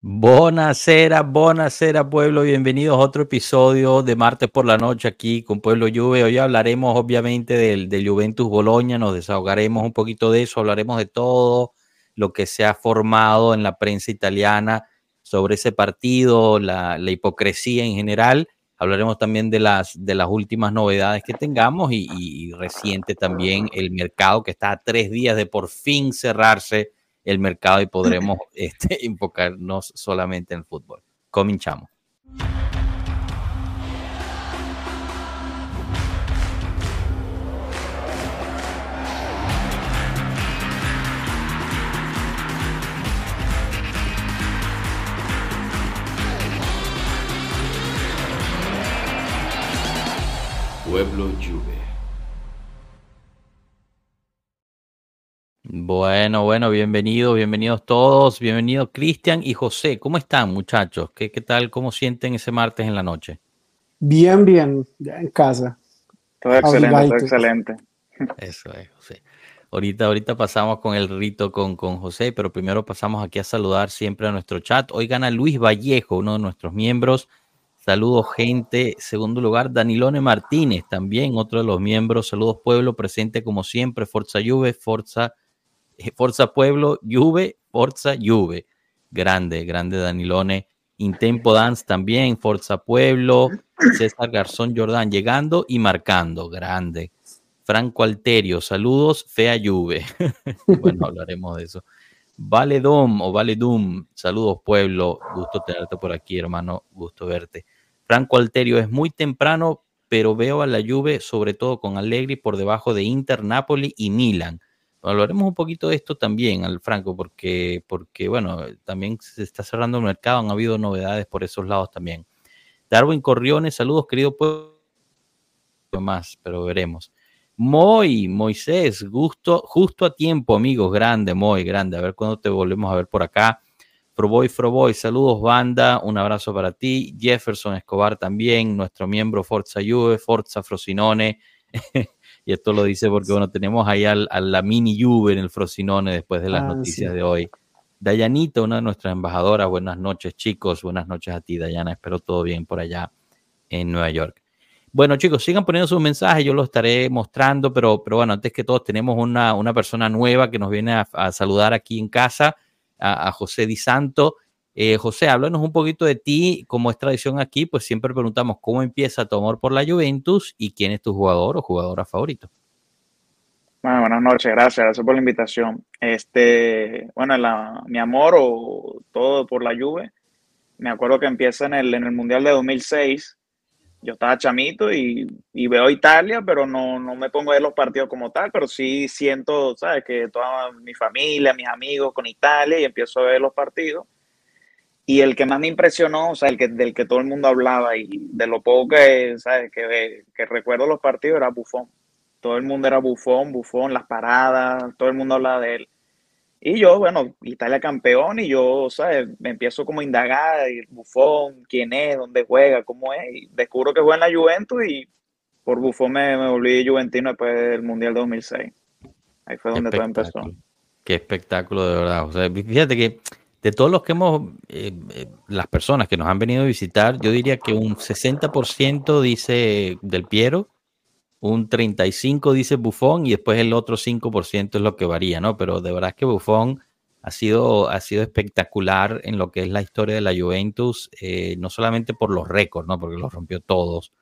Buonasera, buonasera pueblo, bienvenidos a otro episodio de martes por la noche aquí con Pueblo Juve. Hoy hablaremos obviamente del, Juventus Boloña, nos desahogaremos un poquito de eso, hablaremos de todo lo que se ha formado en la prensa italiana sobre ese partido, la, hipocresía en general. Hablaremos también de las, de las últimas novedades que tengamos y, y reciente también el mercado que está a tres días de por fin cerrarse el mercado y podremos este, enfocarnos solamente en el fútbol. Cominchamos. Pueblo. Bueno, bueno, bienvenidos, bienvenidos todos, bienvenido Cristian y José. ¿Cómo están muchachos? ¿Qué, ¿Qué tal? ¿Cómo sienten ese martes en la noche? Bien, bien, ya en casa. Todo excelente, todo excelente. Eso es, José. Ahorita, ahorita pasamos con el rito con, con José, pero primero pasamos aquí a saludar siempre a nuestro chat. Hoy gana Luis Vallejo, uno de nuestros miembros. Saludos, gente. Segundo lugar, Danilone Martínez, también otro de los miembros. Saludos, pueblo, presente como siempre. Forza Juve, Forza Forza Pueblo, Juve, Forza Juve. Grande, grande Danilone. Intempo Dance también, Forza Pueblo, César Garzón Jordán llegando y marcando, grande. Franco Alterio, saludos, fea Juve. bueno, hablaremos de eso. Valedom o Valedum, saludos pueblo, gusto tenerte por aquí, hermano, gusto verte. Franco Alterio, es muy temprano, pero veo a la Juve, sobre todo con Allegri, por debajo de Inter, Napoli y Milan. Hablaremos un poquito de esto también, al Franco, porque, porque, bueno, también se está cerrando el mercado, han habido novedades por esos lados también. Darwin Corriones, saludos, querido pueblo. Más, pero veremos. Moy, Moisés, gusto, justo a tiempo, amigos, grande, muy grande. A ver cuándo te volvemos a ver por acá. Froboy, Froboy, saludos, banda, un abrazo para ti. Jefferson Escobar también, nuestro miembro Forza Juve, Forza Frosinone. Y esto lo dice porque, bueno, tenemos ahí a la mini Juve en el Frosinone después de las ah, noticias de hoy. Dayanita, una de nuestras embajadoras, buenas noches, chicos. Buenas noches a ti, Dayana. Espero todo bien por allá en Nueva York. Bueno, chicos, sigan poniendo sus mensajes, yo los estaré mostrando, pero, pero bueno, antes que todo, tenemos una, una persona nueva que nos viene a, saludar aquí en casa, a, a José Di Santo. Eh, José, háblanos un poquito de ti, como es tradición aquí, pues siempre preguntamos cómo empieza tu amor por la Juventus y quién es tu jugador o jugadora favorito. Bueno, buenas noches, gracias, gracias por la invitación. Este, bueno, mi amor o todo por la Juve, me acuerdo que empieza en el, en el Mundial de 2006. Yo estaba chamito y, veo Italia, pero no, no me pongo a ver los partidos como tal, pero sí siento, ¿sabes? Que toda mi familia, mis amigos con Italia y empiezo a ver los partidos y el que más me impresionó, o sea, el que, del que todo el mundo hablaba y de lo poco que, ¿sabes? Que, que recuerdo los partidos era Bufón. Todo el mundo era Bufón, Bufón, las paradas, todo el mundo hablaba de él. Y yo, bueno, Italia campeón y yo, ¿sabes? Me empiezo como a indagar, Bufón, quién es, dónde juega, cómo es. Y descubro que juega en la Juventus y por Bufón me, me volví juventino después del Mundial 2006. Ahí fue donde todo empezó. Qué espectáculo de verdad. O sea, fíjate que de todos los que hemos, eh, eh, las personas que nos han venido a visitar, yo diría que un 60% dice Del Piero, un 35% dice Bufón y después el otro 5% es lo que varía, ¿no? Pero de verdad que Bufón ha sido, ha sido espectacular en lo que es la historia de la Juventus, eh, no solamente por los récords, ¿no? Porque los rompió todos,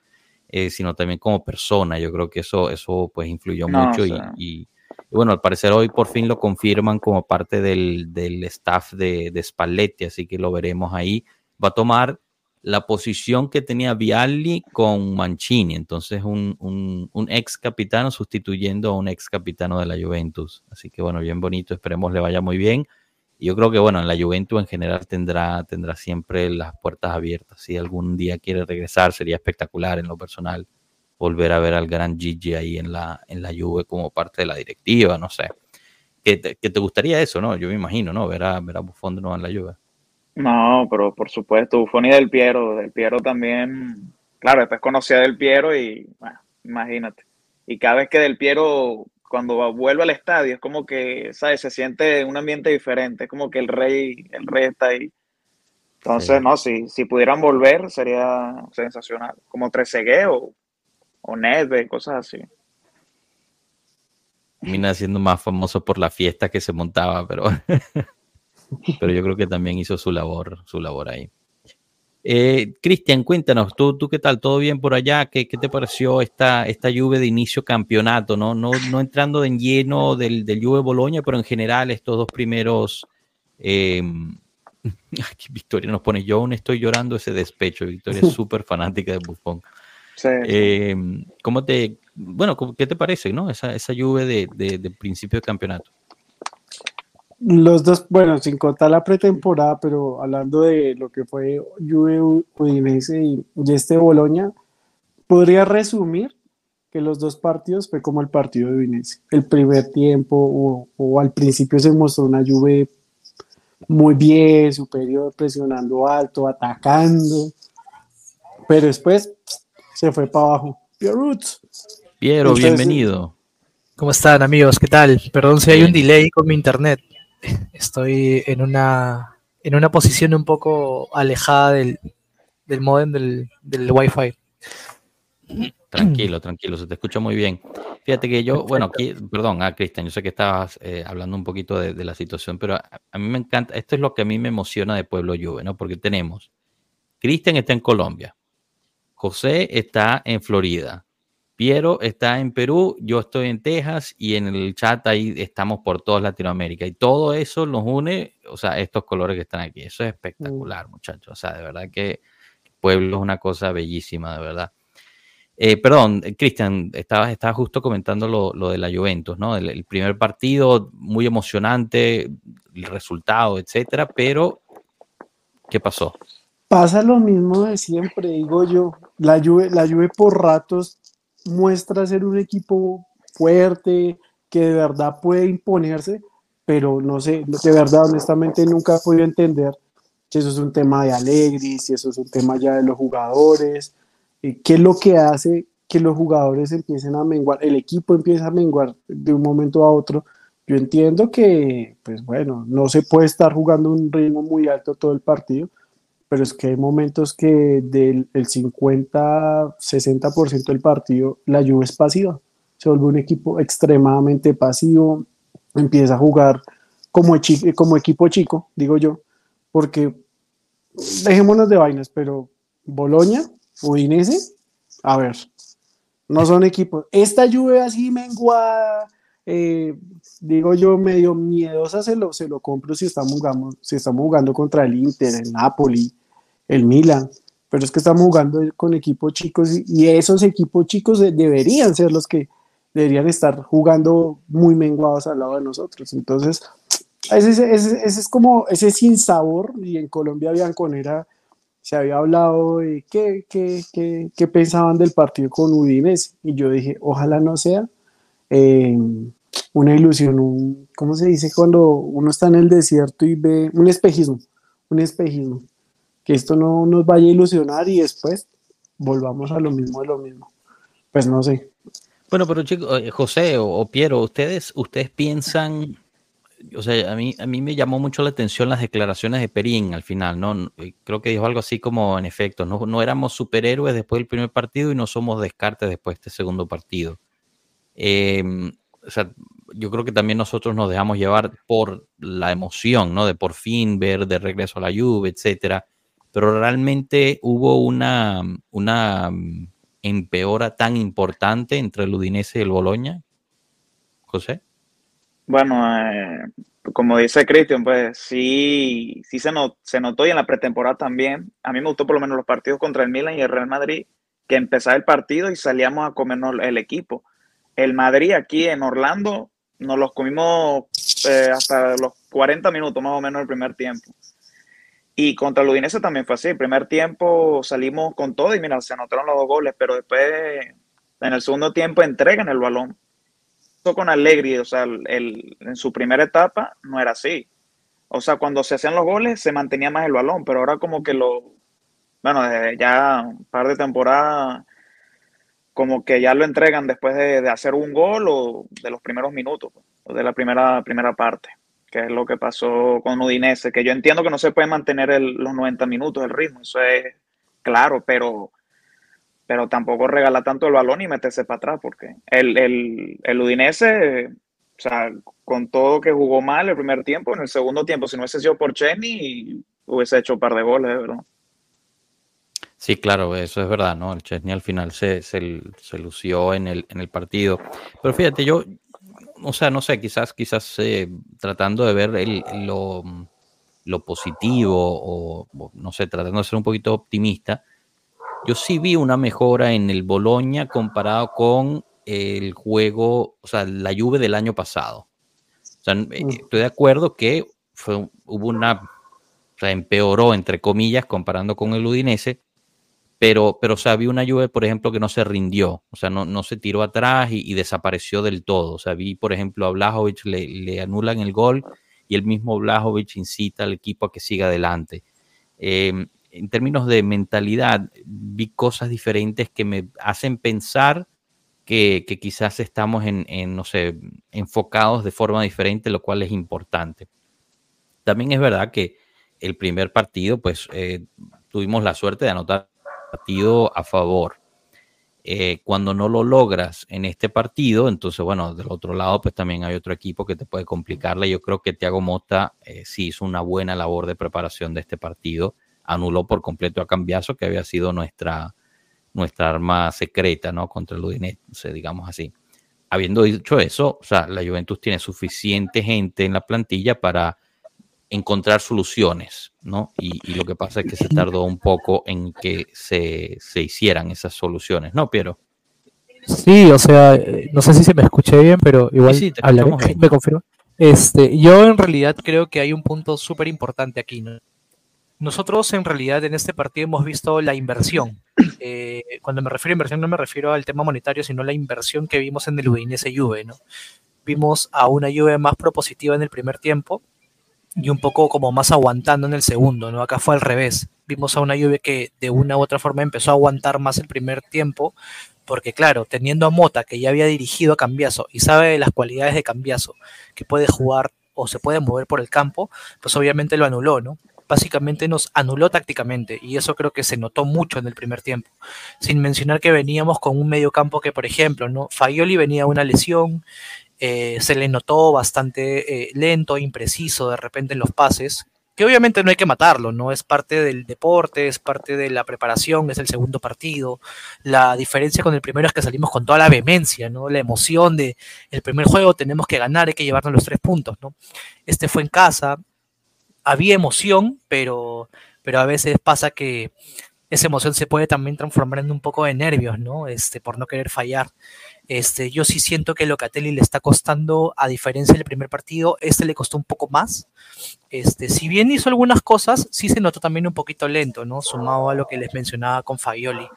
sino también como persona. Yo creo que eso, eso pues influyó mucho y y bueno, al parecer hoy por fin lo confirman como parte del, staff de, de, Spalletti, así que lo veremos ahí. Va a tomar la posición que tenía Vialli con Mancini, entonces un, un, ex capitano sustituyendo a un ex capitano de la Juventus. Así que bueno, bien bonito, esperemos le vaya muy bien. Yo creo que bueno, en la Juventus en general tendrá, tendrá siempre las puertas abiertas. Si algún día quiere regresar, sería espectacular en lo personal volver a ver al gran Gigi ahí en la, en la Juve como parte de la directiva, no sé. ¿Qué te, te gustaría eso, ¿no? Yo me imagino, ¿no? Ver a, ver a Buffon de nuevo en la Juve. No, pero por supuesto, Buffon y Del Piero. Del Piero también, claro, después conocí a Del Piero y, bueno, imagínate. Y cada vez que Del Piero, cuando vuelve al estadio, es como que, ¿sabes? Se siente un ambiente diferente, es como que el rey, el rey está ahí. Entonces, no, si, si pudieran volver sería sensacional, como Trezeguet o, o Nedved, cosas así. Mina siendo más famoso por la fiesta que se montaba, pero, pero yo creo que también hizo su labor, su labor ahí. Eh, Cristian, cuéntanos, ¿tú, ¿tú qué tal? ¿Todo bien por allá? ¿Qué, qué te pareció esta, esta Juve de inicio campeonato? No, no, no entrando en lleno del, del Juve Boloña, pero en general estos dos primeros... Eh, aquí Victoria nos pone, yo aún estoy llorando ese despecho. Victoria es súper fanática de Buffon. Sí. Eh, ¿Cómo te, bueno, qué te parece, no? Esa, esa Juve de, de, de principio de campeonato. Los dos, bueno, sin contar la pretemporada, pero hablando de lo que fue Juve Udinese y, y este Boloña, podría resumir que los dos partidos fue como el partido de Udinese. El primer tiempo o, o, al principio se mostró una Juve muy bien, superior, presionando alto, atacando, pero después se fue para abajo. Pierrot. Piero, Entonces, bienvenido. ¿Cómo están amigos? ¿Qué tal? Perdón si hay un delay con mi internet estoy en una, en una posición un poco alejada del, del modem del, del Wi-Fi. Tranquilo, tranquilo, se te escucha muy bien. Fíjate que yo, bueno, aquí, perdón, ah, Cristian, yo sé que estabas eh, hablando un poquito de, de, la situación, pero a, a, mí me encanta, esto es lo que a mí me emociona de Pueblo Juve, ¿no? Porque tenemos, Cristian está en Colombia, José está en Florida, Piero está en Perú, yo estoy en Texas y en el chat ahí estamos por toda Latinoamérica. Y todo eso nos une, o sea, estos colores que están aquí. Eso es espectacular, muchachos. O sea, de verdad que pueblo es una cosa bellísima, de verdad. Eh, perdón, Cristian, estabas, estaba justo comentando lo, lo, de la Juventus, ¿no? El, el, primer partido, muy emocionante, el resultado, etcétera, pero ¿qué pasó? Pasa lo mismo de siempre, digo yo. La Juve, la Juve por ratos muestra ser un equipo fuerte, que de verdad puede imponerse, pero no sé, de verdad, honestamente nunca he podido entender si eso es un tema de Alegri, si eso es un tema ya de los jugadores, qué es lo que hace que los jugadores empiecen a menguar, el equipo empieza a menguar de un momento a otro. Yo entiendo que, pues bueno, no se puede estar jugando un ritmo muy alto todo el partido, pero es que hay momentos que del 50-60% del partido la Juve es pasiva, se vuelve un equipo extremadamente pasivo, empieza a jugar como, como equipo chico, digo yo, porque dejémonos de vainas, pero Boloña, Udinese, a ver, no son equipos. Esta Juve así menguada, eh, digo yo, medio miedosa, se lo, se lo compro si estamos, jugando, si estamos jugando contra el Inter, el Napoli, el Milan. Pero es que estamos jugando con equipos chicos y, esos equipos chicos deberían ser los que deberían estar jugando muy menguados al lado de nosotros. Entonces, ese, ese, ese es como ese sin sabor. Y en Colombia Bianconera se había hablado de qué, qué, qué, qué pensaban del partido con Udinese. Y yo dije, ojalá no sea. Eh, una ilusión, un, ¿cómo se dice cuando uno está en el desierto y ve un espejismo? Un espejismo. Que esto no nos vaya a ilusionar y después volvamos a lo mismo de lo mismo. Pues no sé. Bueno, pero chicos, eh, José o, Piero, ustedes, ustedes piensan, o sea, a mí, a mí me llamó mucho la atención las declaraciones de Perín al final, ¿no? Eh, creo que dijo algo así como, en efecto, no, no éramos superhéroes después del primer partido y no somos descartes después de este segundo partido. Eh, o sea, yo creo que también nosotros nos dejamos llevar por la emoción, ¿no? De por fin ver de regreso a la lluvia, etcétera. Pero realmente hubo una, una empeora tan importante entre el Udinese y el Boloña, José. Bueno, eh, como dice Cristian, pues sí, sí se, not, se notó y en la pretemporada también. A mí me gustó por lo menos los partidos contra el Milan y el Real Madrid, que empezaba el partido y salíamos a comernos el equipo. El Madrid aquí en Orlando nos los comimos eh, hasta los 40 minutos más o menos el primer tiempo. Y contra el Udinese también fue así. El primer tiempo salimos con todo y mira, se anotaron los dos goles, pero después en el segundo tiempo entregan el balón. Esto con Allegri, o sea, el, en su primera etapa no era así. O sea, cuando se hacían los goles se mantenía más el balón, pero ahora como que lo, bueno, desde ya un par de temporadas como que ya lo entregan después de, de, hacer un gol o de los primeros minutos, o de la primera, primera parte. que es lo que pasó con Udinese, que yo entiendo que no se puede mantener los 90 minutos el ritmo, eso es claro, pero, pero tampoco regala tanto el balón y meterse para atrás, porque el, el, el Udinese, o sea, con todo que jugó mal el primer tiempo, en el segundo tiempo, si no hubiese sido por Chesney, hubiese hecho un par de goles, ¿verdad? Sí, claro, eso es verdad, ¿no? El Chesney al final se, se, se lució en el, en el partido. Pero fíjate, yo, o sea, no sé, quizás, quizás eh, tratando de ver el, lo, lo, positivo o, no sé, tratando de ser un poquito optimista, yo sí vi una mejora en el Boloña comparado con el juego, o sea, la lluvia del año pasado. O sea, mm. estoy de acuerdo que fue, hubo una, o sea, empeoró, entre comillas, comparando con el Udinese, pero, pero o sea, vi una Juve, por ejemplo, que no se rindió, o sea, no, no se tiró atrás y, desapareció del todo. O sea, vi, por ejemplo, a Blajovic le, le, anulan el gol y el mismo Blajovic incita al equipo a que siga adelante. Em, en términos de mentalidad, vi cosas diferentes que me hacen pensar que, quizás estamos en, en, no sé, enfocados de forma diferente, lo cual es importante. También es verdad que el primer partido, pues eh, tuvimos la suerte de anotar partido a favor. Eh, cuando no lo logras en este partido, entonces, bueno, del otro lado, pues también hay otro equipo que te puede complicarle. Yo creo que Thiago Mota eh, sí hizo una buena labor de preparación de este partido. Anuló por completo a Cambiaso, que había sido nuestra, nuestra arma secreta, ¿no? Contra el Udinese, digamos así. Habiendo dicho eso, o sea, la Juventus tiene suficiente gente en la plantilla para encontrar soluciones, ¿no? Y, lo que pasa es que se tardó un poco en que se, hicieran esas soluciones, ¿no, Piero? Sí, o sea, no sé si se me escuché bien, pero igual sí, me confirmo. Este, yo en realidad creo que hay un punto súper importante aquí, ¿no? Nosotros en realidad en este partido hemos visto la inversión. Eh, cuando me refiero a inversión no me refiero al tema monetario, sino la inversión que vimos en el Udinese Juve, ¿no? Vimos a una Juve más propositiva en el primer tiempo, y un poco como más aguantando en el segundo, ¿no? Acá fue al revés. Vimos a una lluvia que de una u otra forma empezó a aguantar más el primer tiempo, porque claro, teniendo a Mota, que ya había dirigido a Cambiaso y sabe de las cualidades de Cambiaso, que puede jugar o se puede mover por el campo, pues obviamente lo anuló, ¿no? Básicamente nos anuló tácticamente y eso creo que se notó mucho en el primer tiempo. Sin mencionar que veníamos con un medio campo que, por ejemplo, ¿no? Faioli venía a una lesión, eh, se le notó bastante eh, lento, impreciso de repente en los pases, que obviamente no hay que matarlo, ¿no? Es parte del deporte, es parte de la preparación, es el segundo partido. La diferencia con el primero es que salimos con toda la vehemencia, ¿no? La emoción de el primer juego tenemos que ganar, hay que llevarnos los tres puntos, ¿no? Este fue en casa, había emoción, pero, pero a veces pasa que esa emoción se puede también transformar en un poco de nervios, ¿no? Este, por no querer fallar. Este, yo sí siento que Locatelli le está costando, a diferencia del primer partido, este le costó un poco más. Este, si bien hizo algunas cosas, sí se notó también un poquito lento, ¿no? Sumado a lo que les mencionaba con Fagioli.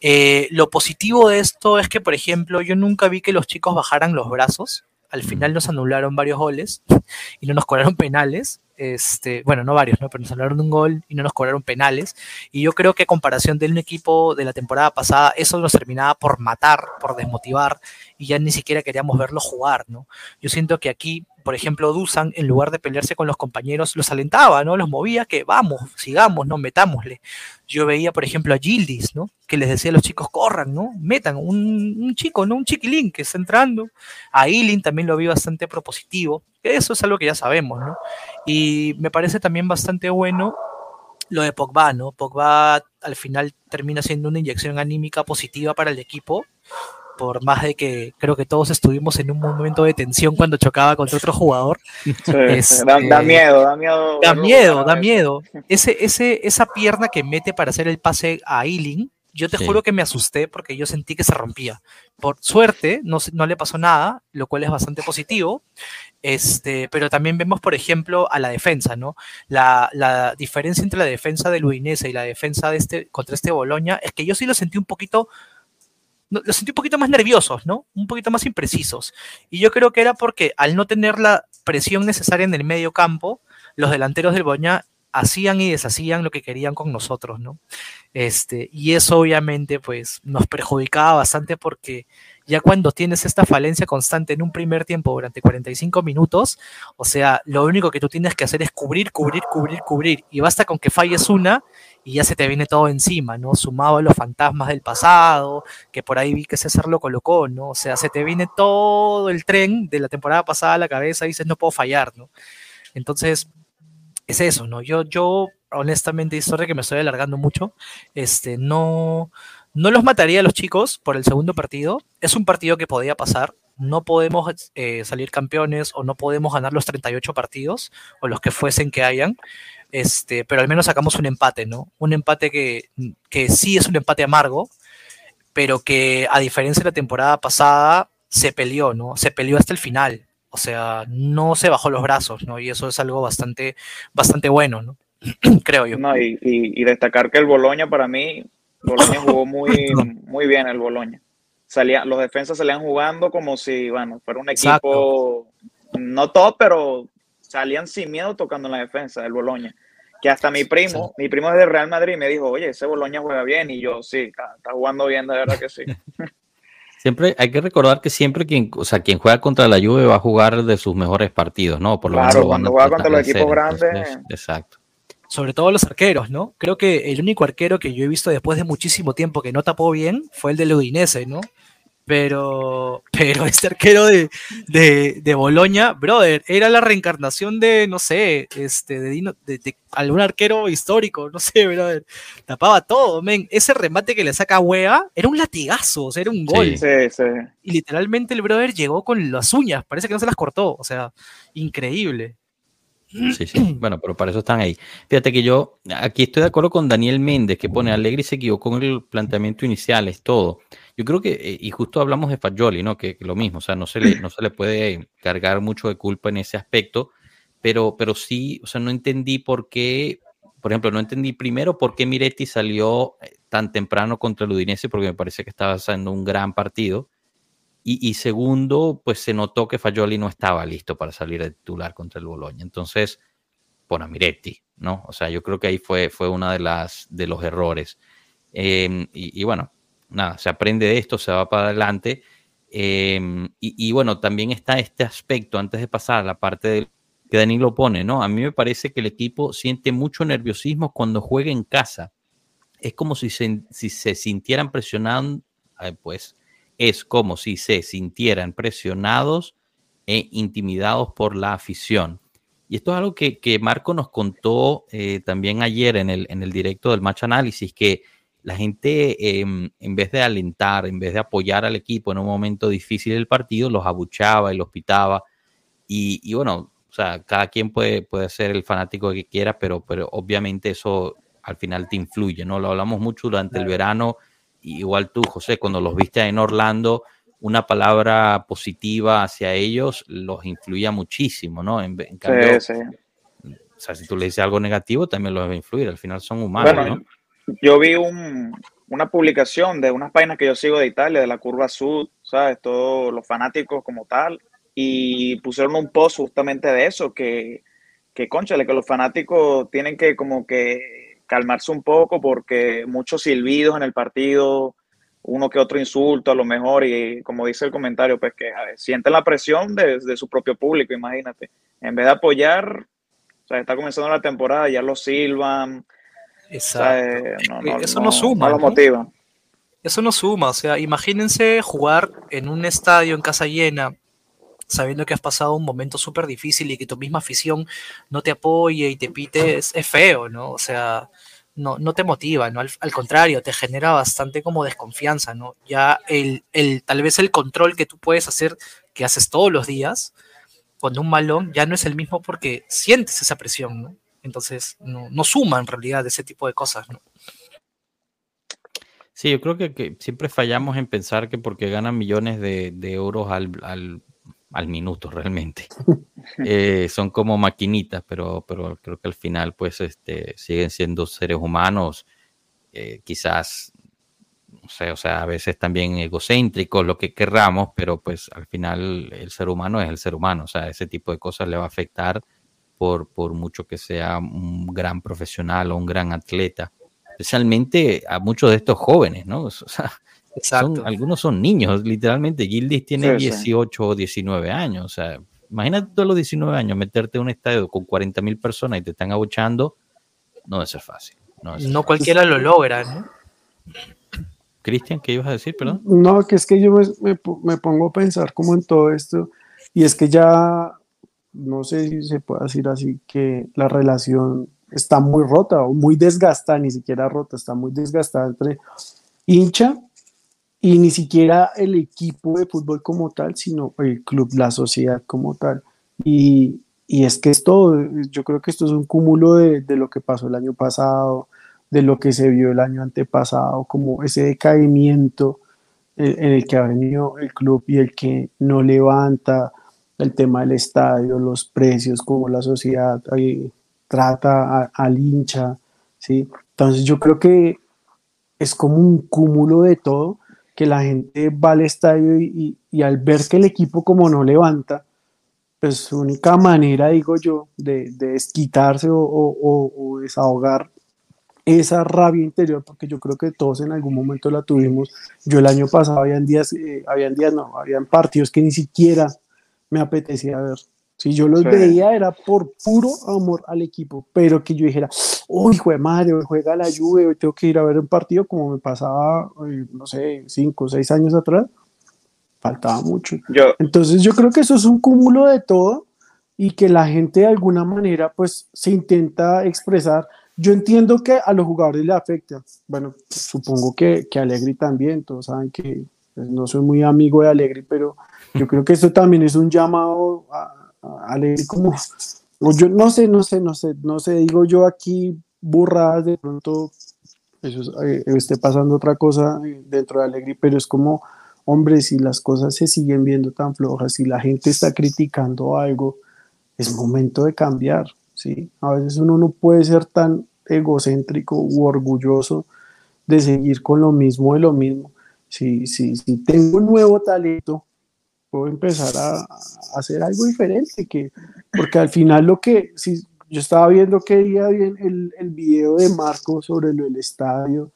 Eh, lo positivo de esto es que, por ejemplo, yo nunca vi que los chicos bajaran los brazos. Al final nos anularon varios goles y no nos cobraron penales este, bueno, no varios, ¿no? pero nos hablaron un gol y no nos cobraron penales. Y yo creo que a comparación de un equipo de la temporada pasada, eso nos terminaba por matar, por desmotivar, y ya ni siquiera queríamos verlo jugar, ¿no? Yo siento que aquí por ejemplo, Dusan, en lugar de pelearse con los compañeros, los alentaba, ¿no? Los movía que vamos, sigamos, ¿no? Metámosle. Yo veía, por ejemplo, a Gildis, ¿no? Que les decía a los chicos, corran, ¿no? Metan, un, chico, ¿no? Un chiquilín que está entrando. A Ilin también lo vi bastante propositivo. Eso es algo que ya sabemos, ¿no? Y me parece también bastante bueno lo de Pogba, ¿no? Pogba al final termina siendo una inyección anímica positiva para el equipo por más de que creo que todos estuvimos en un momento de tensión cuando chocaba contra otro jugador. Este, da, miedo, da miedo. Da miedo, da miedo. Ese, ese, esa pierna que mete para hacer el pase a Eiling, yo te juro que me asusté porque yo sentí que se rompía. Por suerte, no, no le pasó nada, lo cual es bastante positivo. Este, pero también vemos, por ejemplo, a la defensa, ¿no? La, la diferencia entre la defensa de Luinese y la defensa de este, contra este Boloña es que yo sí lo sentí un poquito los sentí un poquito más nerviosos, ¿no? Un poquito más imprecisos. Y yo creo que era porque al no tener la presión necesaria en el medio campo, los delanteros del Boña hacían y deshacían lo que querían con nosotros, ¿no? Este, y eso obviamente pues nos perjudicaba bastante porque Ya cuando tienes esta falencia constante en un primer tiempo durante 45 minutos, o sea, lo único que tú tienes que hacer es cubrir, cubrir, cubrir, cubrir. Y basta con que falles una y ya se te viene todo encima, ¿no? Sumado a los fantasmas del pasado, que por ahí vi que César lo colocó, ¿no? O sea, se te viene todo el tren de la temporada pasada a la cabeza y dices, no puedo fallar, ¿no? Entonces, es eso, ¿no? Yo, yo honestamente, historia que me estoy alargando mucho, este, no, no los mataría a los chicos por el segundo partido. Es un partido que podía pasar. No podemos eh, salir campeones o no podemos ganar los 38 partidos o los que fuesen que hayan. Este, pero al menos sacamos un empate, ¿no? Un empate que, que sí es un empate amargo, pero que a diferencia de la temporada pasada se peleó, ¿no? Se peleó hasta el final. O sea, no se bajó los brazos, ¿no? Y eso es algo bastante, bastante bueno, ¿no? Creo yo. No, y, y, destacar que el Boloña para mí, Boloña jugó muy, muy bien el Boloña. Salía, los defensas salían jugando como si, bueno, fuera un equipo, no todo, pero salían sin miedo tocando en la defensa del Boloña. Que hasta mi primo, mi primo es del Real Madrid, me dijo, oye, ese Boloña juega bien. Y yo, sí, está, está jugando bien, de verdad que sí. Siempre hay que recordar que siempre quien, o sea, quien juega contra la Juve va a jugar de sus mejores partidos, ¿no? Por lo claro, cuando juega contra los equipos grandes. exacto. Sobre todo los arqueros, ¿no? Creo que el único arquero que yo he visto después de muchísimo tiempo que no tapó bien fue el de Udinese, ¿no? Pero, pero este arquero de, de, de Boloña, brother, era la reencarnación de, no sé, este, de, de, algún arquero histórico, no sé, brother. Tapaba todo, men. Ese remate que le saca a Wea era un latigazo, o sea, era un gol. Sí, sí. Y literalmente el brother llegó con las uñas, parece que no se las cortó, o sea, increíble. Sí, sí. Bueno, pero para eso están ahí. Fíjate que yo aquí estoy de acuerdo con Daniel Méndez, que pone Alegre y se equivocó con el planteamiento inicial, es todo. Yo creo que, eh, y justo hablamos de Fagioli, ¿no? Que, lo mismo, o sea, no se, le, no se le puede cargar mucho de culpa en ese aspecto, pero, pero sí, o sea, no entendí por qué, por ejemplo, no entendí primero por qué Miretti salió eh, tan temprano contra el Udinese, porque me parece que estaba haciendo un gran partido. Y, segundo, pues se notó que Fagioli no estaba listo para salir de titular contra el Boloña. Entonces, por a Miretti, ¿no? O sea, yo creo que ahí fue, fue una de las de los errores. Em, y, bueno, nada, se aprende de esto, se va para adelante. Em, y, bueno, también está este aspecto, antes de pasar a la parte del, que Dani lo pone, ¿no? A mí me parece que el equipo siente mucho nerviosismo cuando juega en casa. Es como si se, si se sintieran presionados, pues es como si se sintieran presionados e intimidados por la afición. Y esto es algo que, Marco nos contó eh, también ayer en el, en el directo del Match Análisis, que la gente em, en vez de alentar, en vez de apoyar al equipo en un momento difícil del partido, los abuchaba y los pitaba. Y, bueno, o sea, cada quien puede, puede ser el fanático que quiera, pero, pero obviamente eso al final te influye, ¿no? Lo hablamos mucho durante el verano, igual tú, José, cuando los viste en Orlando, una palabra positiva hacia ellos los influía muchísimo, ¿no? En, cambio, sí, sí. o sea, si tú le dices algo negativo, también los va a influir, al final son humanos, ¿no? yo vi una publicación de unas páginas que yo sigo de Italia, de la Curva Sud, ¿sabes? Todos los fanáticos como tal, y pusieron un post justamente de eso, que, que conchale, que los fanáticos tienen que como que calmarse un poco porque muchos silbidos en el partido, uno que otro insulto a lo mejor, y como dice el comentario, pues que sienten la presión de, de, su propio público, imagínate. En vez de apoyar, o sea, está comenzando la temporada, ya lo silban, Exacto. eso no, suma. Eso no suma. O sea, imagínense jugar en un estadio en casa llena, sabiendo que has pasado un momento súper difícil y que tu misma afición no te apoye y te pite, es, feo, ¿no? O sea, no, no te motiva, ¿no? Al, contrario, te genera bastante como desconfianza, ¿no? Ya el, el, tal vez el control que tú puedes hacer, que haces todos los días, con un malón, ya no es el mismo porque sientes esa presión, ¿no? Entonces, no, no suma en realidad ese tipo de cosas, ¿no? Sí, yo creo que, siempre fallamos en pensar que porque ganan millones de, euros al, al, minuto realmente. Eh, son como maquinitas, pero, pero creo que al final pues este, siguen siendo seres humanos, eh, quizás, no sé, o sea, a veces también egocéntricos, lo que querramos, pero pues al final el ser humano es el ser humano, o sea, ese tipo de cosas le va a afectar por, por mucho que sea un gran profesional o un gran atleta, especialmente a muchos de estos jóvenes, ¿no? O sea, son, algunos son niños, literalmente. Gildis tiene 18 o 19 años. O sea, imagínate todos los 19 años meterte en un estadio con 40 mil personas y te están abuchando. No debe ser fácil. No, cualquiera lo logra, ¿no? Cristian, ¿qué ibas a decir, perdón? No, que es que yo me, pongo a pensar como en todo esto, y es que ya, no sé si se puede decir así, que la relación está muy rota o muy desgastada, ni siquiera rota, está muy desgastada entre hincha y ni siquiera el equipo de fútbol como tal, sino el club, la sociedad como tal. Y, y es que es todo, yo creo que esto es un cúmulo de, de, lo que pasó el año pasado, de lo que se vio el año antepasado, como ese decaimiento en, el que ha venido el club y el que no levanta el tema del estadio, los precios, como la sociedad trata al hincha, ¿sí? Entonces yo creo que es como un cúmulo de todo, que la gente va al estadio y, y al ver que el equipo como no levanta, pues su única manera, digo yo, de, de desquitarse o, o, desahogar esa rabia interior, porque yo creo que todos en algún momento la tuvimos. Yo el año pasado habían días, eh, habían días, no, habían partidos que ni siquiera me apetecía ver. Si yo los veía era por puro amor al equipo, pero que yo dijera, uy, hijo de madre, hoy juega la lluvia, hoy tengo que ir a ver un partido como me pasaba, eh, no sé, cinco o seis años atrás faltaba mucho. Entonces yo creo que eso es un cúmulo de todo y que la gente de alguna manera pues se intenta expresar. Yo entiendo que a los jugadores le afecta. Bueno, supongo que, que Alegri también, todos saben que pues, no soy muy amigo de Alegri, pero yo creo que esto también es un llamado a, Alegri como, yo no sé, no sé, no sé, no sé, digo yo aquí burradas de pronto eso eh, esté pasando otra cosa dentro de Alegri, pero es como hombre, si las cosas se siguen viendo tan flojas, si la gente está criticando algo, es momento de cambiar, ¿sí? A veces uno no puede ser tan egocéntrico u orgulloso de seguir con lo mismo de lo mismo. Si, si, si tengo un nuevo talento, puedo empezar a, hacer algo diferente, que, porque al final lo que, si yo estaba viendo que día bien el, el video de Marco sobre lo del estadio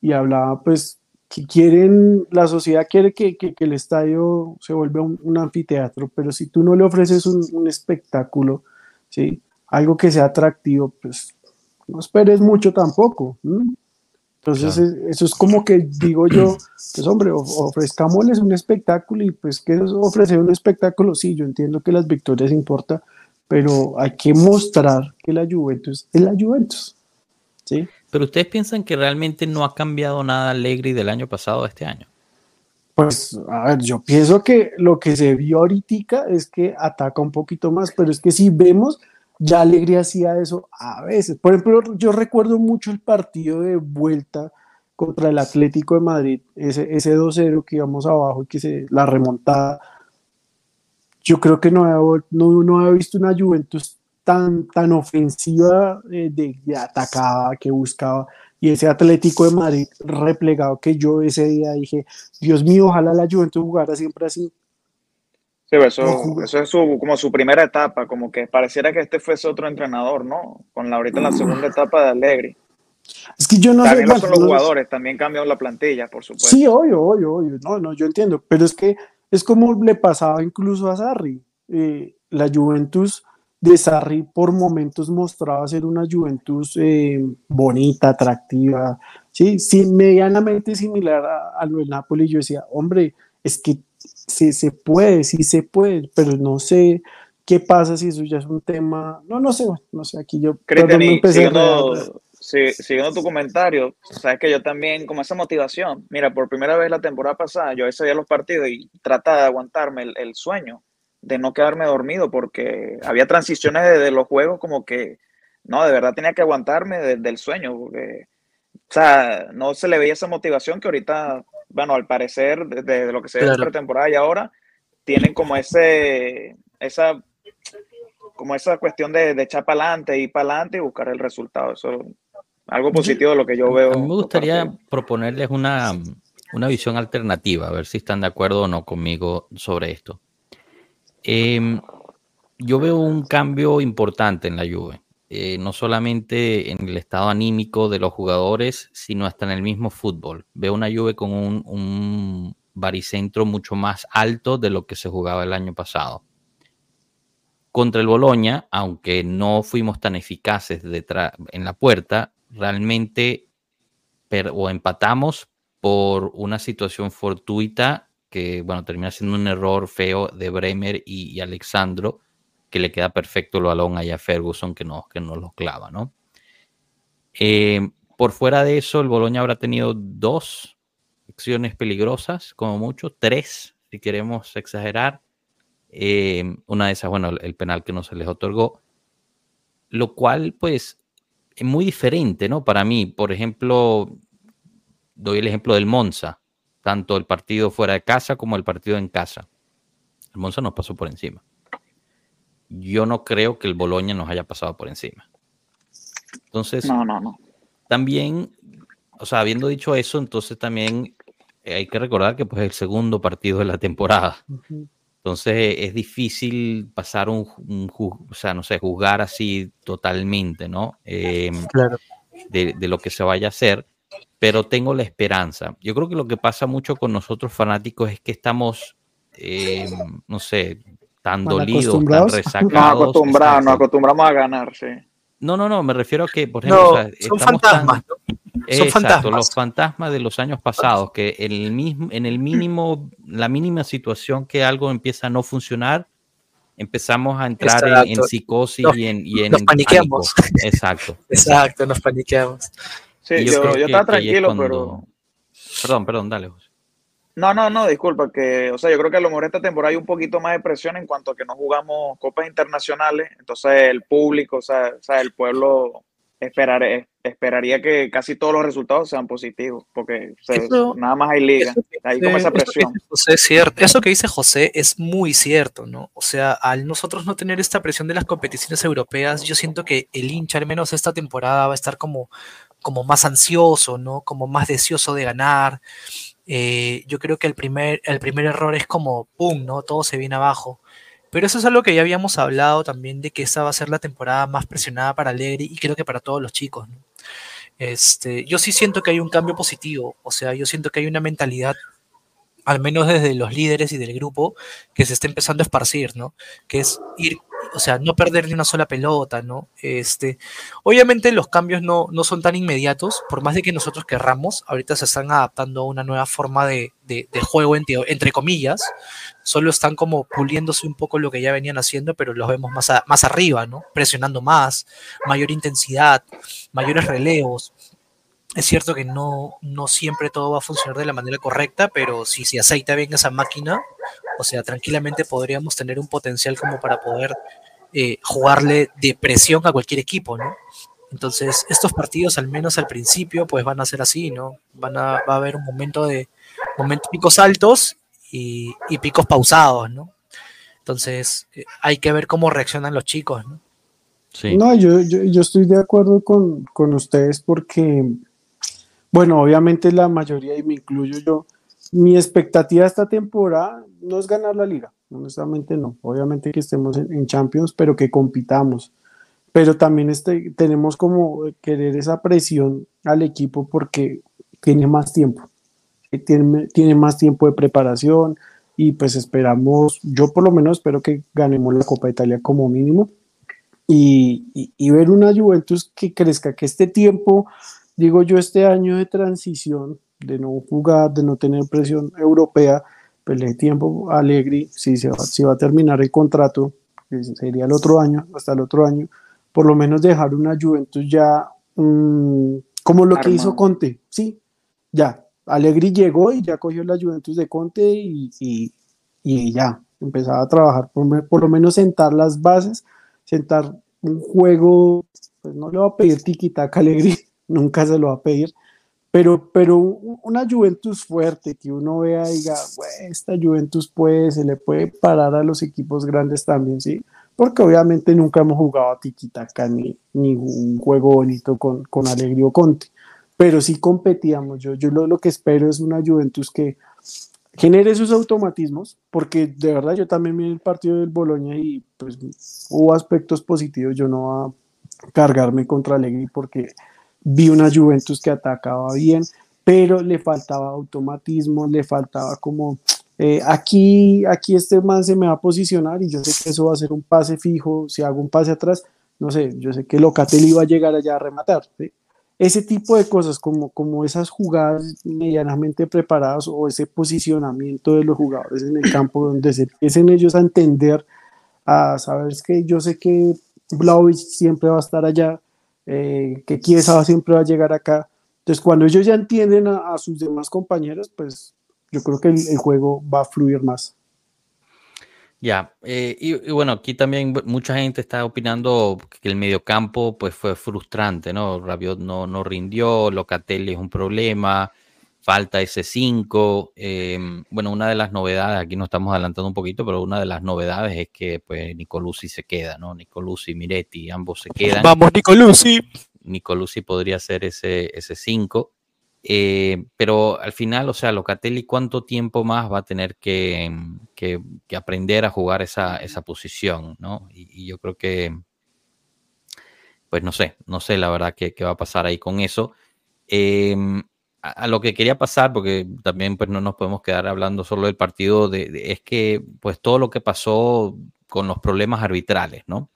y hablaba pues que quieren, la sociedad quiere que, que, el estadio se vuelva un, anfiteatro, pero si tú no le ofreces un, espectáculo, ¿sí? algo que sea atractivo, pues no esperes mucho tampoco. Entonces eso es como que digo yo, pues hombre, ofrezcámosles un espectáculo y pues que ofrecer un espectáculo, sí, yo entiendo que las victorias importan, pero hay que mostrar que la Juventus es la Juventus. ¿sí? Pero ustedes piensan que realmente no ha cambiado nada Allegri del año pasado a este año. Pues, a ver, yo pienso que lo que se vio ahorita es que ataca un poquito más, pero es que si vemos, ya Alegría hacía eso a veces. Por ejemplo, yo recuerdo mucho el partido de vuelta contra el Atlético de Madrid, ese, ese 2-0 que íbamos abajo y que se la remontada. Yo creo que no había, no, no había visto una Juventus tan, tan ofensiva eh, de, atacaba, que buscaba, y ese Atlético de Madrid replegado que yo ese día dije, Dios mío, ojalá la Juventus jugara siempre así. Sí, eso, eso es su, como su primera etapa, como que pareciera que este fuese otro entrenador, ¿no? Con la ahorita la segunda etapa de Alegre. Es que yo no también sé. son los jugadores, también cambió la plantilla, por supuesto. Sí, obvio, obvio, obvio. No, no, yo entiendo. Pero es que es como le pasaba incluso a Sarri. Eh, la Juventus de Sarri por momentos mostraba ser una Juventus eh, bonita, atractiva, ¿sí? sí, medianamente similar a, lo del Napoli. Yo decía, hombre, es que sí se puede, sí se puede, pero no sé qué pasa si eso ya es un tema. No, no sé, no sé, aquí yo. siguiendo, siguiendo tu comentario, sabes que yo también, como esa motivación, mira, por primera vez la temporada pasada, yo ese día los partidos y trataba de aguantarme el sueño de no quedarme dormido porque había transiciones de, los juegos como que, no, de verdad tenía que aguantarme del sueño, porque, o sea, no se le veía esa motivación que ahorita, bueno, al parecer, desde lo que se ve en pretemporada y ahora, tienen como ese, esa, como esa cuestión de, echar para adelante, ir para adelante y buscar el resultado. Eso algo positivo de lo que yo veo. A mí me gustaría proponerles una, una visión alternativa, a ver si están de acuerdo o no conmigo sobre esto. Em, yo veo un cambio importante en la Juve. Eh, no solamente en el estado anímico de los jugadores, sino hasta en el mismo fútbol. Veo una Juve con un, baricentro mucho más alto de lo que se jugaba el año pasado. Contra el Boloña, aunque no fuimos tan eficaces en la puerta, realmente o empatamos por una situación fortuita que, bueno, termina siendo un error feo de Bremer y, Alexandro, que le queda perfecto el balón allá a Ferguson, que no, que no lo clava, ¿no? Eh, por fuera de eso, el Boloña habrá tenido dos acciones peligrosas, como mucho, tres, si queremos exagerar. Eh, una de esas, bueno, el penal que no se les otorgó, lo cual, pues, es muy diferente, ¿no? Para mí, por ejemplo, doy el ejemplo del Monza, tanto el partido fuera de casa como el partido en casa. El Monza nos pasó por encima. Yo no creo que el Boloña nos haya pasado por encima. Entonces, no, no, no. También, o sea, habiendo dicho eso, entonces también hay que recordar que pues es el segundo partido de la temporada. Entonces es difícil pasar un, o sea, no sé, juzgar así totalmente, ¿no? Em, claro. de, de, lo que se vaya a hacer pero tengo la esperanza. Yo creo que lo que pasa mucho con nosotros fanáticos es que estamos, eh, no sé, tan dolidos, tan resacados. No acostumbramos, nos acostumbramos a ganar, sí. No, no, no, me refiero a que, por ejemplo, son fantasmas. Son fantasmas. los fantasmas de los años pasados, que en el mismo, en el mínimo, la mínima situación que algo empieza a no funcionar, empezamos a entrar en, psicosis y en, y en nos paniqueamos. Exacto. Exacto, nos paniqueamos. Sí, yo, estaba tranquilo, pero. Perdón, perdón, dale, José. No, no, no, disculpa, que, o sea, yo creo que a lo mejor esta temporada hay un poquito más de presión en cuanto a que no jugamos copas internacionales, entonces el público, o sea, o sea el pueblo esperaría que casi todos los resultados sean positivos, porque nada más hay liga, hay como esa presión. Eso que, cierto. eso que dice José es muy cierto, ¿no? O sea, al nosotros no tener esta presión de las competiciones europeas, yo siento que el hincha, al menos esta temporada, va a estar como como más ansioso, ¿no? Como más deseoso de ganar. Eh, yo creo que el primer, el primer error es como, ¡pum!, ¿no? Todo se viene abajo. Pero eso es algo que ya habíamos hablado también de que esta va a ser la temporada más presionada para Alegre y creo que para todos los chicos. ¿no? Este, yo sí siento que hay un cambio positivo, o sea, yo siento que hay una mentalidad, al menos desde los líderes y del grupo, que se está empezando a esparcir, ¿no? Que es ir o sea, no perder ni una sola pelota, ¿no? Este, obviamente los cambios no, no son tan inmediatos, por más de que nosotros querramos, ahorita se están adaptando a una nueva forma de, de, juego, entre, comillas, solo están como puliéndose un poco lo que ya venían haciendo, pero los vemos más, más arriba, ¿no? Presionando más, mayor intensidad, mayores relevos, es cierto que no, no siempre todo va a funcionar de la manera correcta, pero si se aceita bien esa máquina, o sea, tranquilamente podríamos tener un potencial como para poder eh, jugarle de presión a cualquier equipo, ¿no? Entonces, estos partidos, al menos al principio, pues van a ser así, ¿no? Van a, va a haber un momento de momentos picos altos y, picos pausados, ¿no? Entonces, eh, hay que ver cómo reaccionan los chicos, ¿no? Sí. No, yo, yo, estoy de acuerdo con, con ustedes porque bueno, obviamente la mayoría, y me incluyo yo, mi expectativa esta temporada no es ganar la liga, honestamente no. Obviamente que estemos en, Champions, pero que compitamos. Pero también este, tenemos como querer esa presión al equipo porque tiene más tiempo, tiene, tiene más tiempo de preparación y pues esperamos, yo por lo menos espero que ganemos la Copa de Italia como mínimo y, y ver una Juventus que crezca, que este tiempo digo yo, este año de transición, de no jugar, de no tener presión europea, pues le tiempo a Allegri, si, se va, si va a terminar el contrato, que sería el otro año, hasta el otro año, por lo menos dejar una Juventus ya mm, como lo que hizo Conte, sí, ya, Allegri llegó y ya cogió la Juventus de Conte y, y, ya, empezaba a trabajar, por, por, lo menos sentar las bases, sentar un juego, pues no le va a pedir tiquitaca a Allegri, nunca se lo va a pedir, pero, pero una Juventus fuerte que uno vea y diga, esta Juventus puede, se le puede parar a los equipos grandes también, ¿sí? Porque obviamente nunca hemos jugado a Tiki-Taka ni, ni un juego bonito con, con Alegrio Conte, pero sí competíamos. Yo, yo lo, que espero es una Juventus que genere sus automatismos, porque de verdad yo también vi el partido del Boloña y pues hubo aspectos positivos, yo no cargarme contra Allegri porque vi una Juventus que atacaba bien, pero le faltaba automatismo, le faltaba como eh, aquí, aquí este man se me va a posicionar y yo sé que eso va a ser un pase fijo, si hago un pase atrás, no sé, yo sé que Locatelli va a llegar allá a rematar. Ese tipo de cosas, como, como esas jugadas medianamente preparadas o ese posicionamiento de los jugadores en el campo, donde se empiecen ellos a entender, a saber que yo sé que Vlaovic siempre va a estar allá, eh, que Chiesa siempre va a llegar acá. Entonces, cuando ellos ya entienden a, sus demás compañeros, pues yo creo que el, juego va a fluir más. Ya, eh, y, bueno, aquí también mucha gente está opinando que el mediocampo pues fue frustrante, ¿no? Rabiot no, no rindió, Locatelli es un problema, falta ese 5. Em, bueno, una de las novedades, aquí nos estamos adelantando un poquito, pero una de las novedades es que pues Nicolucci se queda, ¿no? Nicolucci, Miretti, ambos se quedan. Vamos, Nicolucci. Nicolucci podría ser ese 5. Eh, pero al final, o sea, Locatelli, ¿cuánto tiempo más va a tener que, que, aprender a jugar esa, esa posición, ¿no? Y, yo creo que, pues no sé, no sé la verdad qué, va a pasar ahí con eso. Em, a, lo que quería pasar, porque también pues no nos podemos quedar hablando solo del partido, de, es que pues todo lo que pasó con los problemas arbitrales, ¿no?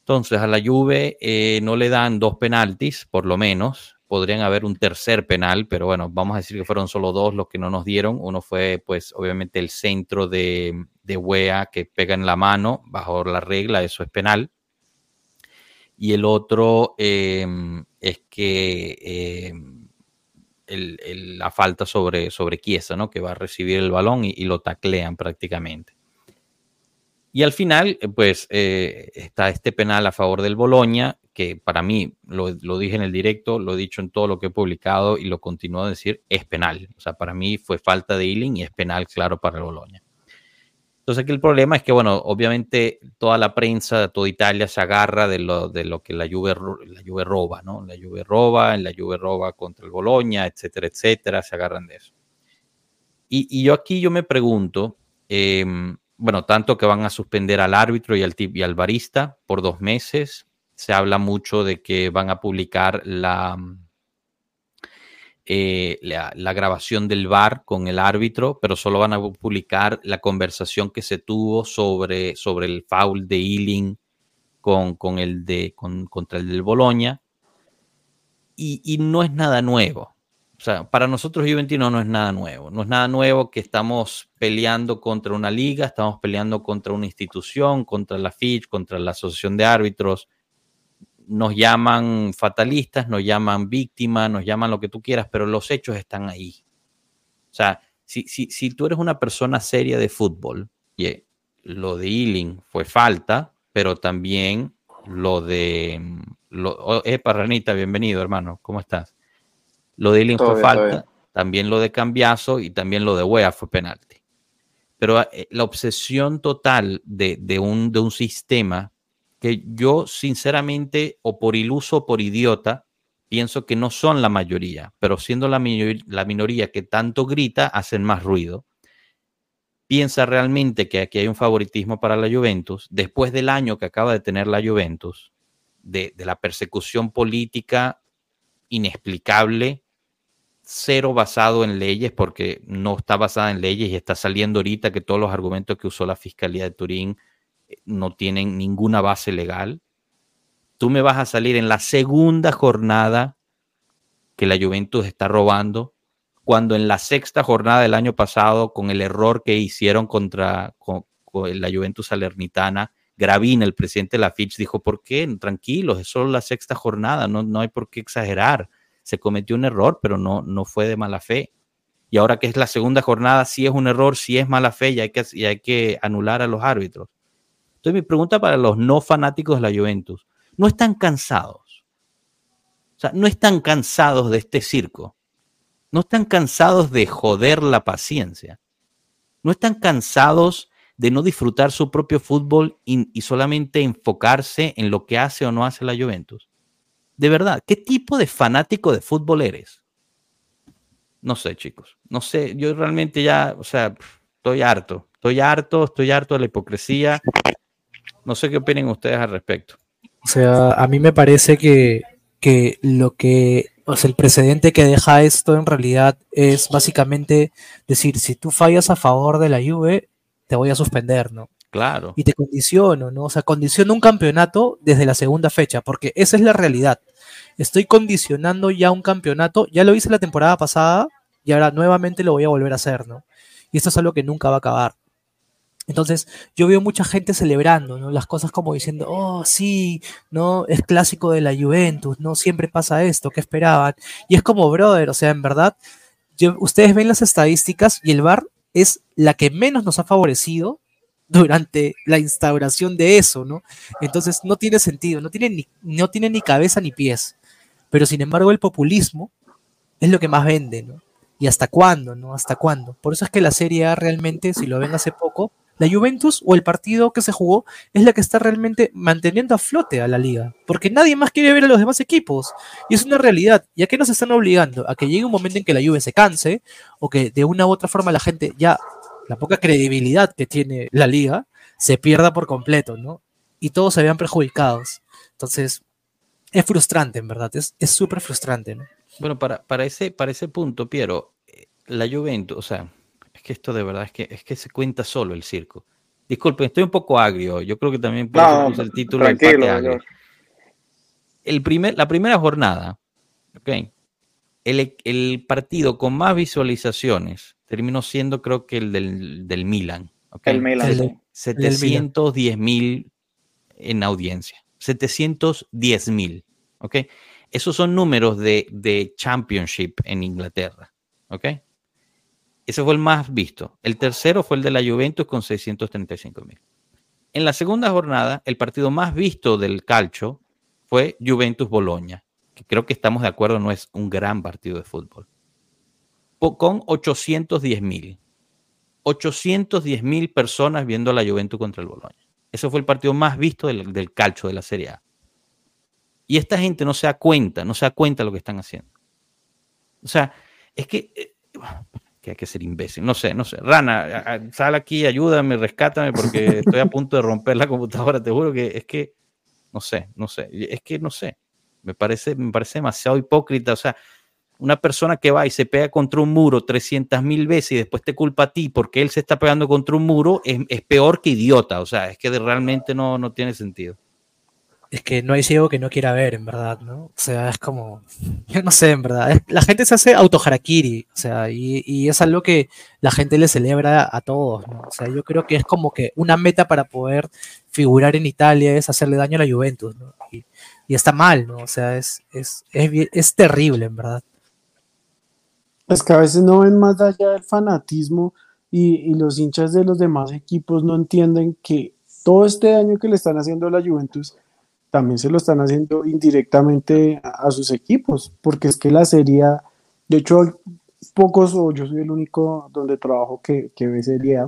Entonces a la Juve eh, no le dan dos penaltis, por lo menos. Podrían haber un tercer penal, pero bueno, vamos a decir que fueron solo dos los que no nos dieron. Uno fue, pues, obviamente el centro de, de Wea que pega en la mano, bajo la regla, eso es penal. Y el otro em, es que em, la falta sobre, sobre Chiesa, ¿no? que va a recibir el balón y, lo taclean prácticamente. Y al final, eh, pues eh, está este penal a favor del Boloña, que para mí, lo, lo, dije en el directo, lo he dicho en todo lo que he publicado y lo continúo a decir, es penal. O sea, para mí fue falta de healing y es penal, claro, para el Boloña. Entonces aquí el problema es que, bueno, obviamente toda la prensa, toda Italia se agarra de lo, de lo que la Juve, la Juve roba, ¿no? La Juve roba, la Juve roba contra el Boloña, etcétera, etcétera, se agarran de eso. Y, yo aquí yo me pregunto, em, bueno, tanto que van a suspender al árbitro y al, y al barista por dos meses, se habla mucho de que van a publicar la, eh, la, grabación del VAR con el árbitro, pero solo van a publicar la conversación que se tuvo sobre, sobre el foul de Ealing con, con el de, con, contra el del Boloña. Y, no es nada nuevo. O sea, para nosotros Juventino no es nada nuevo. No es nada nuevo que estamos peleando contra una liga, estamos peleando contra una institución, contra la FICH, contra la Asociación de Árbitros nos llaman fatalistas, nos llaman víctimas, nos llaman lo que tú quieras, pero los hechos están ahí. O sea, si, si, si tú eres una persona seria de fútbol, lo de Ealing fue falta, pero también lo de... Lo, oh, epa, Ranita, bienvenido, hermano, ¿cómo estás? Lo de Ealing fue falta, también lo de Cambiazo y también lo de Wea fue penalti. Pero eh, la obsesión total de, de, un, de un sistema que yo sinceramente, o por iluso o por idiota, pienso que no son la mayoría, pero siendo la, minoría que tanto grita, hacen más ruido. Piensa realmente que aquí hay un favoritismo para la Juventus, después del año que acaba de tener la Juventus, de, de la persecución política inexplicable, cero basado en leyes, porque no está basada en leyes y está saliendo ahorita que todos los argumentos que usó la Fiscalía de Turín no tienen ninguna base legal. Tú me vas a salir en la segunda jornada que la Juventus está robando, cuando en la sexta jornada del año pasado, con el error que hicieron contra la Juventus Salernitana, Gravina, el presidente de la Fitch, dijo, ¿por qué? Tranquilos, es solo la sexta jornada, no, no hay por qué exagerar. Se cometió un error, pero no, no fue de mala fe. Y ahora que es la segunda jornada, sí es un error, sí es mala fe y hay que, y hay que anular a los árbitros. Entonces mi pregunta para los no fanáticos de la Juventus, ¿no están cansados? O sea, ¿no están cansados de este circo? ¿No están cansados de joder la paciencia? ¿No están cansados de no disfrutar su propio fútbol y, solamente enfocarse en lo que hace o no hace la Juventus? De verdad, ¿qué tipo de fanático de fútbol eres? No sé, chicos. No sé, yo realmente ya, o sea, estoy harto. Estoy harto, estoy harto de la hipocresía. No sé qué opinen ustedes al respecto. O sea, a mí me parece que, que lo que, o sea, el precedente que deja esto en realidad es básicamente decir, si tú fallas a favor de la Juve, te voy a suspender, ¿no? Claro. Y te condiciono, ¿no? O sea, condiciono un campeonato desde la segunda fecha, porque esa es la realidad. Estoy condicionando ya un campeonato, ya lo hice la temporada pasada y ahora nuevamente lo voy a volver a hacer, ¿no? Y esto es algo que nunca va a acabar. Entonces, yo veo mucha gente celebrando, ¿no? Las cosas como diciendo, oh, sí, ¿no? Es clásico de la Juventus, ¿no? Siempre pasa esto, ¿qué esperaban? Y es como, brother, o sea, en verdad, ustedes ven las estadísticas y el VAR es la que menos nos ha favorecido durante la instauración de eso, ¿no? Entonces no tiene sentido, no tiene ni, no tiene ni cabeza ni pies. Pero sin embargo el populismo es lo que más vende, ¿no? ¿Y hasta cuándo, no? ¿Hasta cuándo? Por eso es que la Serie A realmente, si lo ven hace poco, la Juventus o el partido que se jugó es la que está realmente manteniendo a flote a la liga, porque nadie más quiere ver a los demás equipos. Y es una realidad. ¿Y a qué nos están obligando? A que llegue un momento en que la Juve se canse o que de una u otra forma la gente ya la poca credibilidad que tiene la liga se pierda por completo, ¿no? Y todos se vean perjudicados. Entonces, es frustrante, en verdad, es súper frustrante, ¿no? Bueno, para, para, ese, para ese punto, Piero, eh, la Juventus, o sea, es que esto de verdad es que, es que se cuenta solo el circo. Disculpen, estoy un poco agrio. Yo creo que también puede el título de El primer, la primera jornada, ok, el, el, partido con más visualizaciones terminó siendo creo que el del, del Milan. Okay. El Milan. 710 mil en audiencia. 710 mil. ¿Ok? Esos son números de, de Championship en Inglaterra. ¿Ok? Ese fue el más visto. El tercero fue el de la Juventus con 635 mil. En la segunda jornada, el partido más visto del calcio fue Juventus-Boloña, que creo que estamos de acuerdo, no es un gran partido de fútbol, con 810 mil. 810 mil personas viendo a la Juventus contra el Boloña. Ese fue el partido más visto del, del calcio de la Serie A. Y esta gente no se da cuenta, no se da cuenta de lo que están haciendo. O sea, es que eh, que hay que ser imbécil. No sé, no sé. Rana, sal aquí, ayúdame, rescátame, porque estoy a punto de romper la computadora. Te juro que es que, no sé, no sé. Es que no sé. Me parece, me parece demasiado hipócrita. O sea, una persona que va y se pega contra un muro 300 mil veces y después te culpa a ti porque él se está pegando contra un muro, es, es peor que idiota. O sea, es que realmente no, no tiene sentido es que no hay ciego que no quiera ver, en verdad, ¿no? O sea, es como, yo no sé, en verdad, la gente se hace autoharakiri, o sea, y, es algo que la gente le celebra a todos, ¿no? O sea, yo creo que es como que una meta para poder figurar en Italia es hacerle daño a la Juventus, ¿no? Y, está mal, ¿no? O sea, es, es, es, terrible, en verdad. Es que a veces no ven más allá del fanatismo y, y los hinchas de los demás equipos no entienden que todo este daño que le están haciendo a la Juventus también se lo están haciendo indirectamente a, sus equipos, porque es que la serie, de hecho, pocos, o yo soy el único donde trabajo que, que ve serie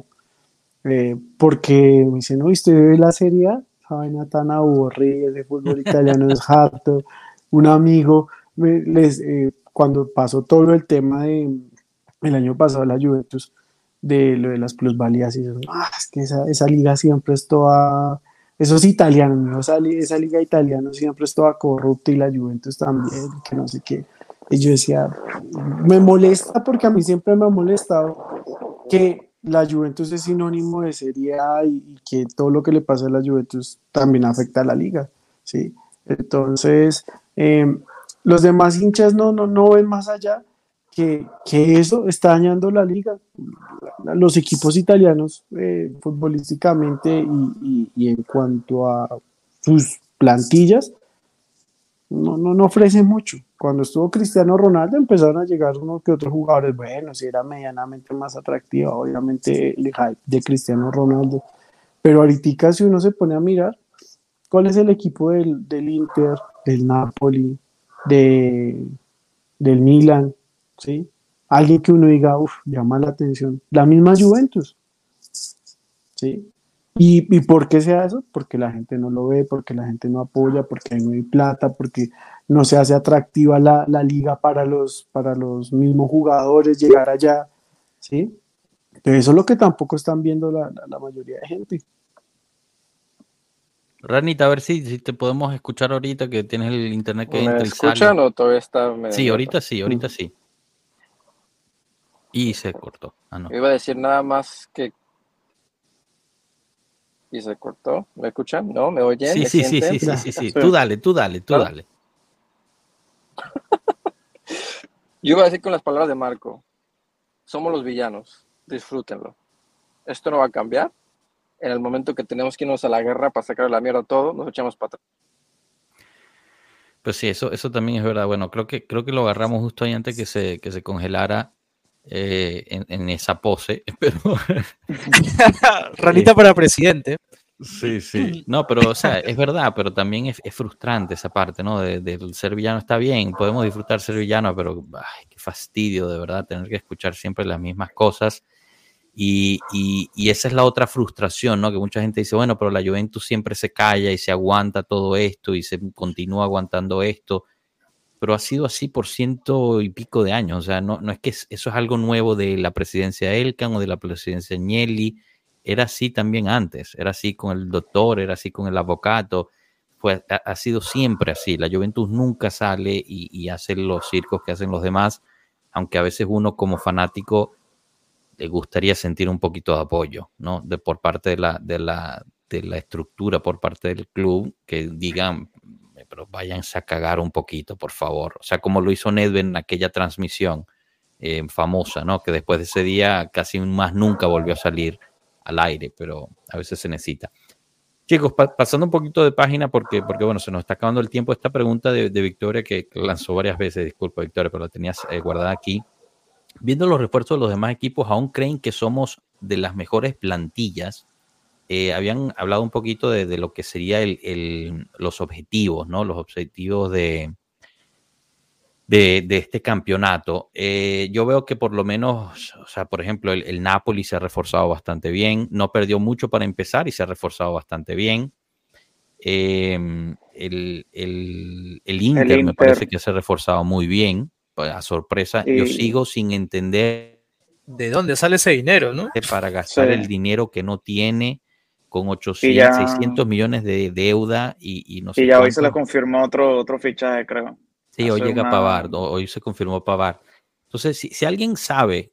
eh, porque me dicen, no, ¿usted ve la serie Esa vaina tan aburrida, de fútbol italiano es harto. Un amigo, les, eh, cuando pasó todo el tema de el año pasado la Juventus, de lo de las plusvalías, y ah, es que esa, esa liga siempre es toda esos italianos, esa, esa liga italiana siempre es toda corrupta y la Juventus también, que no sé qué. Y yo decía, me molesta porque a mí siempre me ha molestado que la Juventus es sinónimo de Serie A y, que todo lo que le pasa a la Juventus también afecta a la liga, ¿sí? Entonces, em, los demás hinchas no, no, no ven más allá que, que, eso está dañando la liga. Los equipos italianos, eh, futbolísticamente y, y, en cuanto a sus plantillas, no, no, no ofrecen mucho. Cuando estuvo Cristiano Ronaldo empezaron a llegar unos que otros jugadores, bueno, si era medianamente más atractiva, obviamente el hype de Cristiano Ronaldo. Pero ahorita si uno se pone a mirar, ¿cuál es el equipo del, del Inter, del Napoli, de, del Milan, ¿sí? Alguien que uno diga, uff, llama la atención. La misma Juventus, ¿sí? ¿Y, ¿Y por qué sea eso? Porque la gente no lo ve, porque la gente no apoya, porque no hay plata, porque no se hace atractiva la, la liga para los, para los mismos jugadores llegar allá, ¿sí? Pero eso es lo que tampoco están viendo la, la, mayoría de gente. Ranita, a ver si, si te podemos escuchar ahorita que tienes el internet que ¿Me entra y escuchan sale. o todavía está medio Sí, ahorita sí, ahorita sí. Y se cortó. Ah, no. Iba a decir nada más que... ¿Y se cortó? ¿Me escuchan? ¿No? ¿Me oyen? Sí, ¿Me sí, sí, sí, sí, sí, sí. Tú dale, tú dale, tú dale. Yo iba a decir con las palabras de Marco. Somos los villanos. Disfrútenlo. Esto no va a cambiar. En el momento que tenemos que irnos a la guerra para sacar la mierda a todo, nos echamos para atrás. Pues sí, eso, eso también es verdad. Bueno, creo que, creo que lo agarramos justo ahí antes que se, que se congelara eh, en, en esa pose. Pero Ranita para presidente. sí, sí. No, pero o sea, es verdad, pero también es, es frustrante esa parte, ¿no? De- del ser villano está bien, podemos disfrutar ser villano, pero ay, qué fastidio de verdad tener que escuchar siempre las mismas cosas. Y, y- y esa es la otra frustración, ¿no? Que mucha gente dice, bueno, pero la Juventus siempre se calla y se aguanta todo esto y se continúa aguantando esto, pero ha sido así por ciento y pico de años, o sea, no, no es que es- eso es algo nuevo de la presidencia Elkan o de la presidencia Agnelli, era así también antes, era así con el doctor, era así con el abogado, ha, ha sido siempre así, la Juventus nunca sale y, y hace los circos que hacen los demás, aunque a veces uno como fanático le gustaría sentir un poquito de apoyo, ¿no? De por parte de la, de la, de la estructura, por parte del club, que digan, pero váyanse a cagar un poquito, por favor. O sea, como lo hizo Nedved en aquella transmisión eh, famosa, ¿no? Que después de ese día casi más nunca volvió a salir al aire, pero a veces se necesita. Chicos, pa- pasando un poquito de página, porque, porque bueno, se nos está acabando el tiempo. Esta pregunta de, de Victoria, que lanzó varias veces, disculpa Victoria, pero la tenías eh, guardada aquí. Viendo los refuerzos de los demás equipos, ¿aún creen que somos de las mejores plantillas? Eh, habían hablado un poquito de, de lo que sería el, el- los objetivos, ¿no? Los objetivos de, de, de este campeonato. Eh, yo veo que por lo menos, o sea, por ejemplo, el, el Napoli se ha reforzado bastante bien, no perdió mucho para empezar y se ha reforzado bastante bien. Eh, el, el- el Inter me Inter. parece que se ha reforzado muy bien, pues, a sorpresa. Yo sigo sin entender ¿De dónde sale ese dinero, no? para gastar Sí. el dinero que no tiene con 800, ya- 600 millones de deuda y, y no sé Y ya hoy se le confirmó otro, otro fichaje, creo. Sí, hoy llega una- Pavard, hoy se confirmó Pavard. Entonces, si, si alguien sabe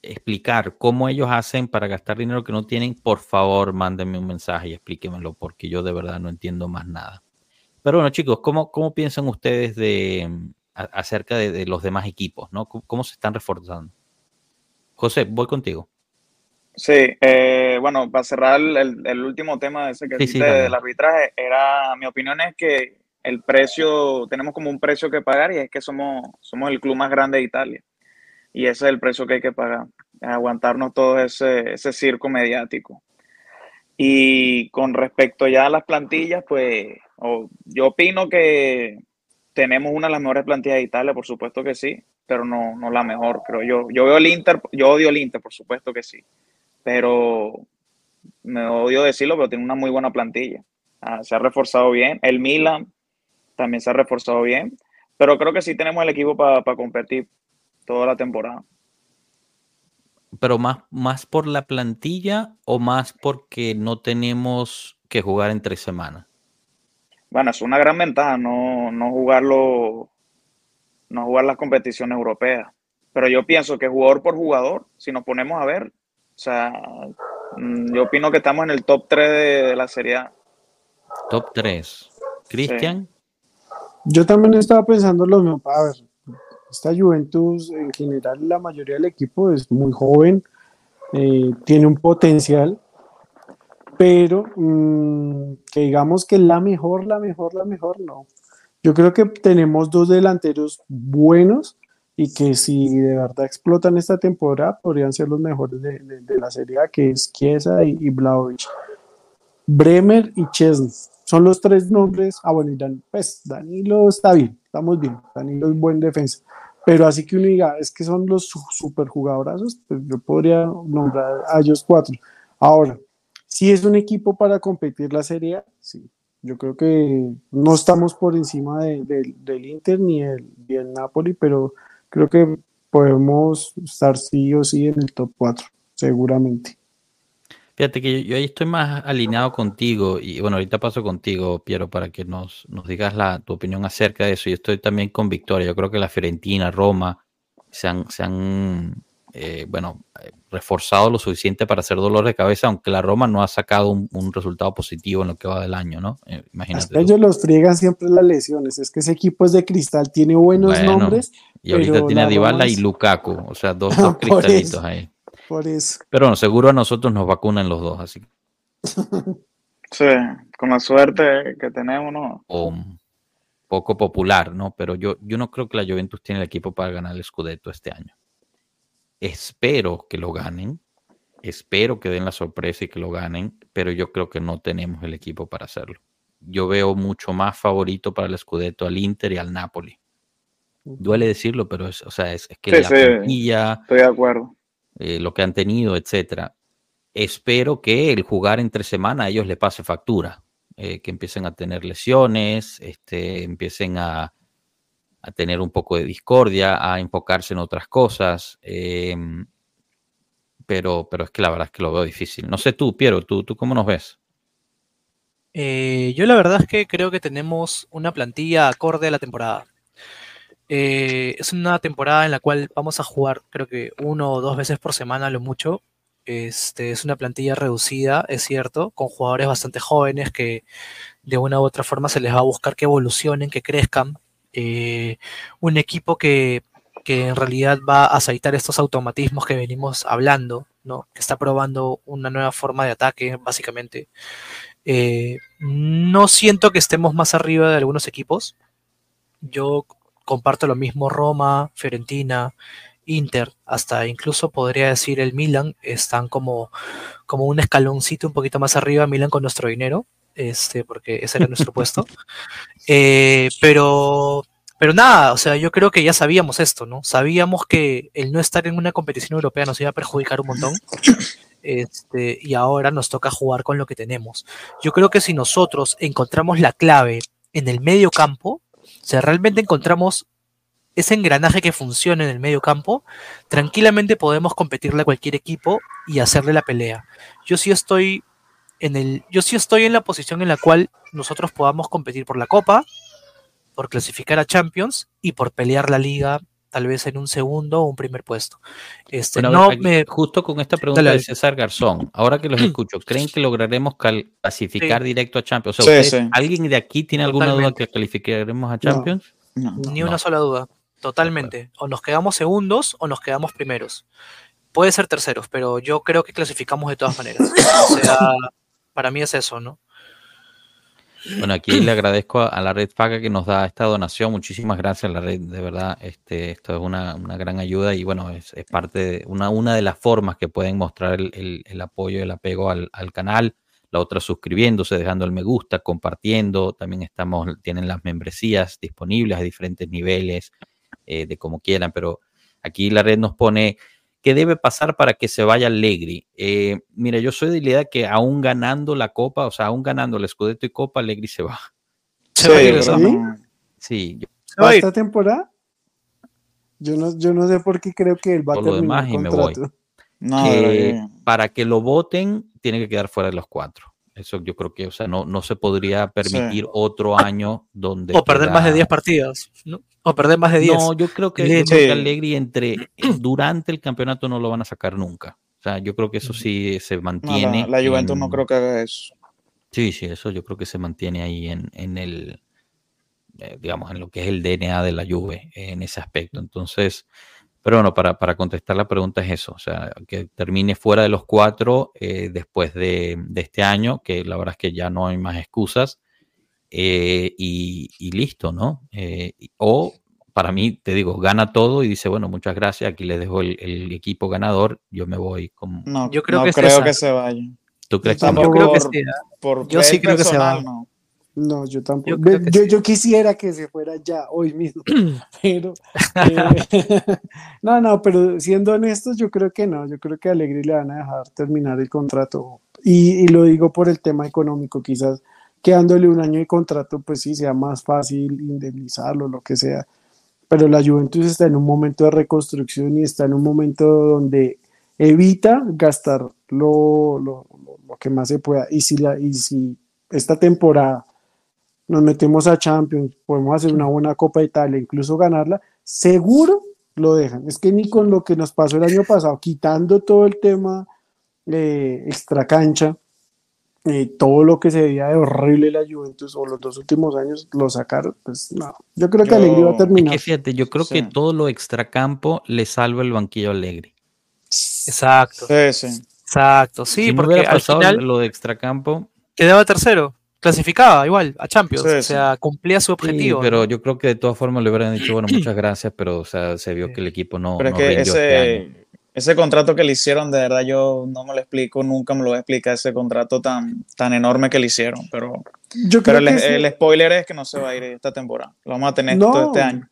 explicar cómo ellos hacen para gastar dinero que no tienen, por favor, mándenme un mensaje y explíquemelo, porque yo de verdad no entiendo más nada. Pero bueno, chicos, ¿cómo, cómo piensan ustedes de a- acerca de, de los demás equipos? ¿no? ¿Cómo, cómo se están reforzando? José, voy contigo. Sí, eh, bueno, para cerrar el, el- último tema ese que Sí, del arbitraje, era, mi opinión es que el precio, tenemos como un precio que pagar y es que somos, somos el club más grande de Italia. Y ese es el precio que hay que pagar, aguantarnos todo ese, ese circo mediático. Y con respecto ya a las plantillas, pues o- yo opino que tenemos una de las mejores plantillas de Italia, por supuesto que sí, pero no, no la mejor, creo yo. Yo veo el Inter, yo odio el Inter, por supuesto que sí, pero me odio decirlo, pero tiene una muy buena plantilla. Ah, se ha reforzado bien. El Milan también se ha reforzado bien, pero creo que sí tenemos el equipo para competir toda la temporada. Pero más, más por la plantilla o más porque no tenemos que jugar en tres semanas. Bueno, es una gran ventaja no, no jugarlo, no jugar las competiciones europeas. Pero yo pienso que jugador por jugador, si nos ponemos a ver, o sea, mm, yo opino que estamos en el top 3 de, de la Serie A. Top 3. Cristian, Yo también estaba pensando lo mismo. A ver, esta Juventus, en general, la mayoría del equipo es muy joven, eh, tiene un potencial, pero mm, que digamos que la mejor, la mejor, la mejor, no. Yo creo que tenemos dos delanteros buenos y que si de verdad explotan esta temporada podrían ser los mejores de, de- de la Serie A, que es Chiesa y, y Vlahovic. Bremer y Chesney. Son los tres nombres. Ah, bueno, y Dan- pues Danilo está bien, estamos bien. Danilo es buen defensa. Pero así que uno diga, es que son los su- super jugadorazos, pues yo podría nombrar a ellos cuatro. Ahora, si es un equipo para competir la Serie A, sí. Yo creo que no estamos por encima de- del- del Inter ni el, ni el Napoli, pero creo que podemos estar sí o sí en el top 4, seguramente. Fíjate que yo, ahí estoy más alineado contigo y bueno, ahorita paso contigo, Piero, para que nos, nos digas la, tu opinión acerca de eso. Yo estoy también con Victoria. Yo creo que la Fiorentina, Roma, se han, se han eh, bueno, eh, reforzado lo suficiente para hacer dolor de cabeza, aunque la Roma no ha sacado un, resultado positivo en lo que va del año, ¿no? Eh, imagínate. Ellos los friegan siempre las lesiones. Es que ese equipo es de cristal, tiene buenos nombres. Y ahorita tiene a Dybala y Lukaku, o sea, dos, dos cristalitos ahí. Por eso. Pero bueno, seguro a nosotros nos vacunan los dos, así. sí, con la suerte que tenemos, ¿no? O poco popular, ¿no? Pero yo, yo no creo que la Juventus tiene el equipo para ganar el Scudetto este año. Espero que lo ganen, espero que den la sorpresa y que lo ganen, pero yo creo que no tenemos el equipo para hacerlo. Yo veo mucho más favorito para el Scudetto al Inter y al Napoli. Duele decirlo, pero es, o sea, es, que la sí, estoy de acuerdo eh, lo que han tenido, etcétera. Espero que el jugar entre semana a ellos le pase factura, eh, que empiecen a tener lesiones, este, empiecen a, a, tener un poco de discordia, a enfocarse en otras cosas. Em, pero, pero es que la verdad es que lo veo difícil. No sé tú, Piero, ¿tú, tú cómo nos ves? Eh, yo la verdad es que creo que tenemos una plantilla acorde a la temporada. Eh, es una temporada en la cual vamos a jugar, creo que uno o dos veces por semana, lo mucho. Este, es una plantilla reducida, es cierto, con jugadores bastante jóvenes que de una u otra forma se les va a buscar que evolucionen, que crezcan. Eh, un equipo que, que, en realidad va a aceitar estos automatismos que venimos hablando, ¿no? que está probando una nueva forma de ataque, básicamente. Eh, no siento que estemos más arriba de algunos equipos. Yo comparto lo mismo Roma, Fiorentina, Inter, hasta incluso podría decir el Milan, están como, como un escaloncito un poquito más arriba, Milan con nuestro dinero, este, porque ese era nuestro puesto. Eh, pero, pero nada, o sea, yo creo que ya sabíamos esto, ¿no? Sabíamos que el no estar en una competición europea nos iba a perjudicar un montón. Este, y ahora nos toca jugar con lo que tenemos. Yo creo que si nosotros encontramos la clave en el medio campo, o sea, realmente encontramos ese engranaje que funciona en el medio campo, tranquilamente podemos competirle a cualquier equipo y hacerle la pelea. Yo sí estoy en el, yo sí estoy en la posición en la cual nosotros podamos competir por la Copa, por clasificar a Champions y por pelear la liga tal vez en un segundo o un primer puesto. Este, no me... Justo con esta pregunta de César Garzón, ahora que los escucho, ¿creen que lograremos clasificar directo a Champions? ¿Alguien de aquí tiene alguna duda que calificaremos a Champions? Ni una sola duda, totalmente. O nos quedamos segundos o nos quedamos primeros. Puede ser terceros, pero yo creo que clasificamos de todas maneras. o sea, para mí es eso, ¿no? Bueno, aquí le agradezco a, la red Paga que nos da esta donación. Muchísimas gracias la red, de verdad. Este, esto es una, gran ayuda y bueno, es, parte de una, una de las formas que pueden mostrar el, apoyo, el apego al, canal. La otra suscribiéndose, dejando el me gusta, compartiendo. También estamos, tienen las membresías disponibles a diferentes niveles, eh, de como quieran, pero aquí la red nos pone ¿Qué debe pasar para que se vaya Allegri? Eh, mira, yo soy de la idea que aún ganando la Copa, o sea, aún ganando el Scudetto y Copa, Allegri se va. ¿Se va Sí. ¿Va esta temporada? Yo no, yo no sé por qué creo que él va a terminar demás y me voy. para que lo voten, tiene que quedar fuera de los cuatro. Eso yo creo que, o sea, no, no se podría permitir otro año donde. O perder más de 10 partidos, ¿no? O perder más de 10. No, yo creo que, yo Allegri entre, durante el campeonato no lo van a sacar nunca. O sea, yo creo que eso sí se mantiene. la, Juventus no creo que haga eso. Sí, sí, eso yo creo que se mantiene ahí en, en el, eh, digamos, en lo que es el DNA de la Juve, en ese aspecto. Entonces, pero bueno, para, para, contestar la pregunta es eso, o sea, que termine fuera de los cuatro eh, después de, de, este año, que la verdad es que ya no hay más excusas, eh, y, listo, ¿no? Eh, o para mí, te digo, gana todo y dice, bueno, muchas gracias, aquí le dejo el, equipo ganador, yo me voy con... No, yo creo, que, creo que se vaya. ¿Tú crees que, yo creo que yo sí creo que se va. No. yo tampoco. Yo, yo, quisiera que se fuera ya, hoy mismo. pero. Eh, no, no, pero siendo honestos, yo creo que no. Yo creo que a Alegri le van a dejar terminar el contrato. Y, y, lo digo por el tema económico, quizás quedándole un año de contrato, pues sí, sea más fácil indemnizarlo, lo que sea. Pero la Juventus está en un momento de reconstrucción y está en un momento donde evita gastar lo, lo, lo que más se pueda. Y si, la, y si esta temporada nos metemos a Champions, podemos hacer una buena Copa de Italia, incluso ganarla, seguro lo dejan. Es que ni con lo que nos pasó el año pasado, quitando todo el tema eh, extra cancha, eh, todo lo que se veía de horrible la Juventus o los dos últimos años lo sacaron, pues no. Yo creo que Alegre va a terminar. fíjate, yo creo que todo lo extracampo le salva el banquillo Alegre. Exacto. Exacto, sí, porque al final lo de extracampo quedaba tercero clasificaba igual a Champions, o sea, cumplía su objetivo. pero yo creo que de todas formas le hubieran dicho, bueno, muchas gracias, pero o sea, se vio que el equipo no. Pero es que ese, este ese contrato que le hicieron, de verdad, yo no me lo explico, nunca me lo voy a explicar, ese contrato tan, tan enorme que le hicieron, pero, yo creo pero el, el, spoiler es que no se va a ir esta temporada, lo vamos a tener todo este año.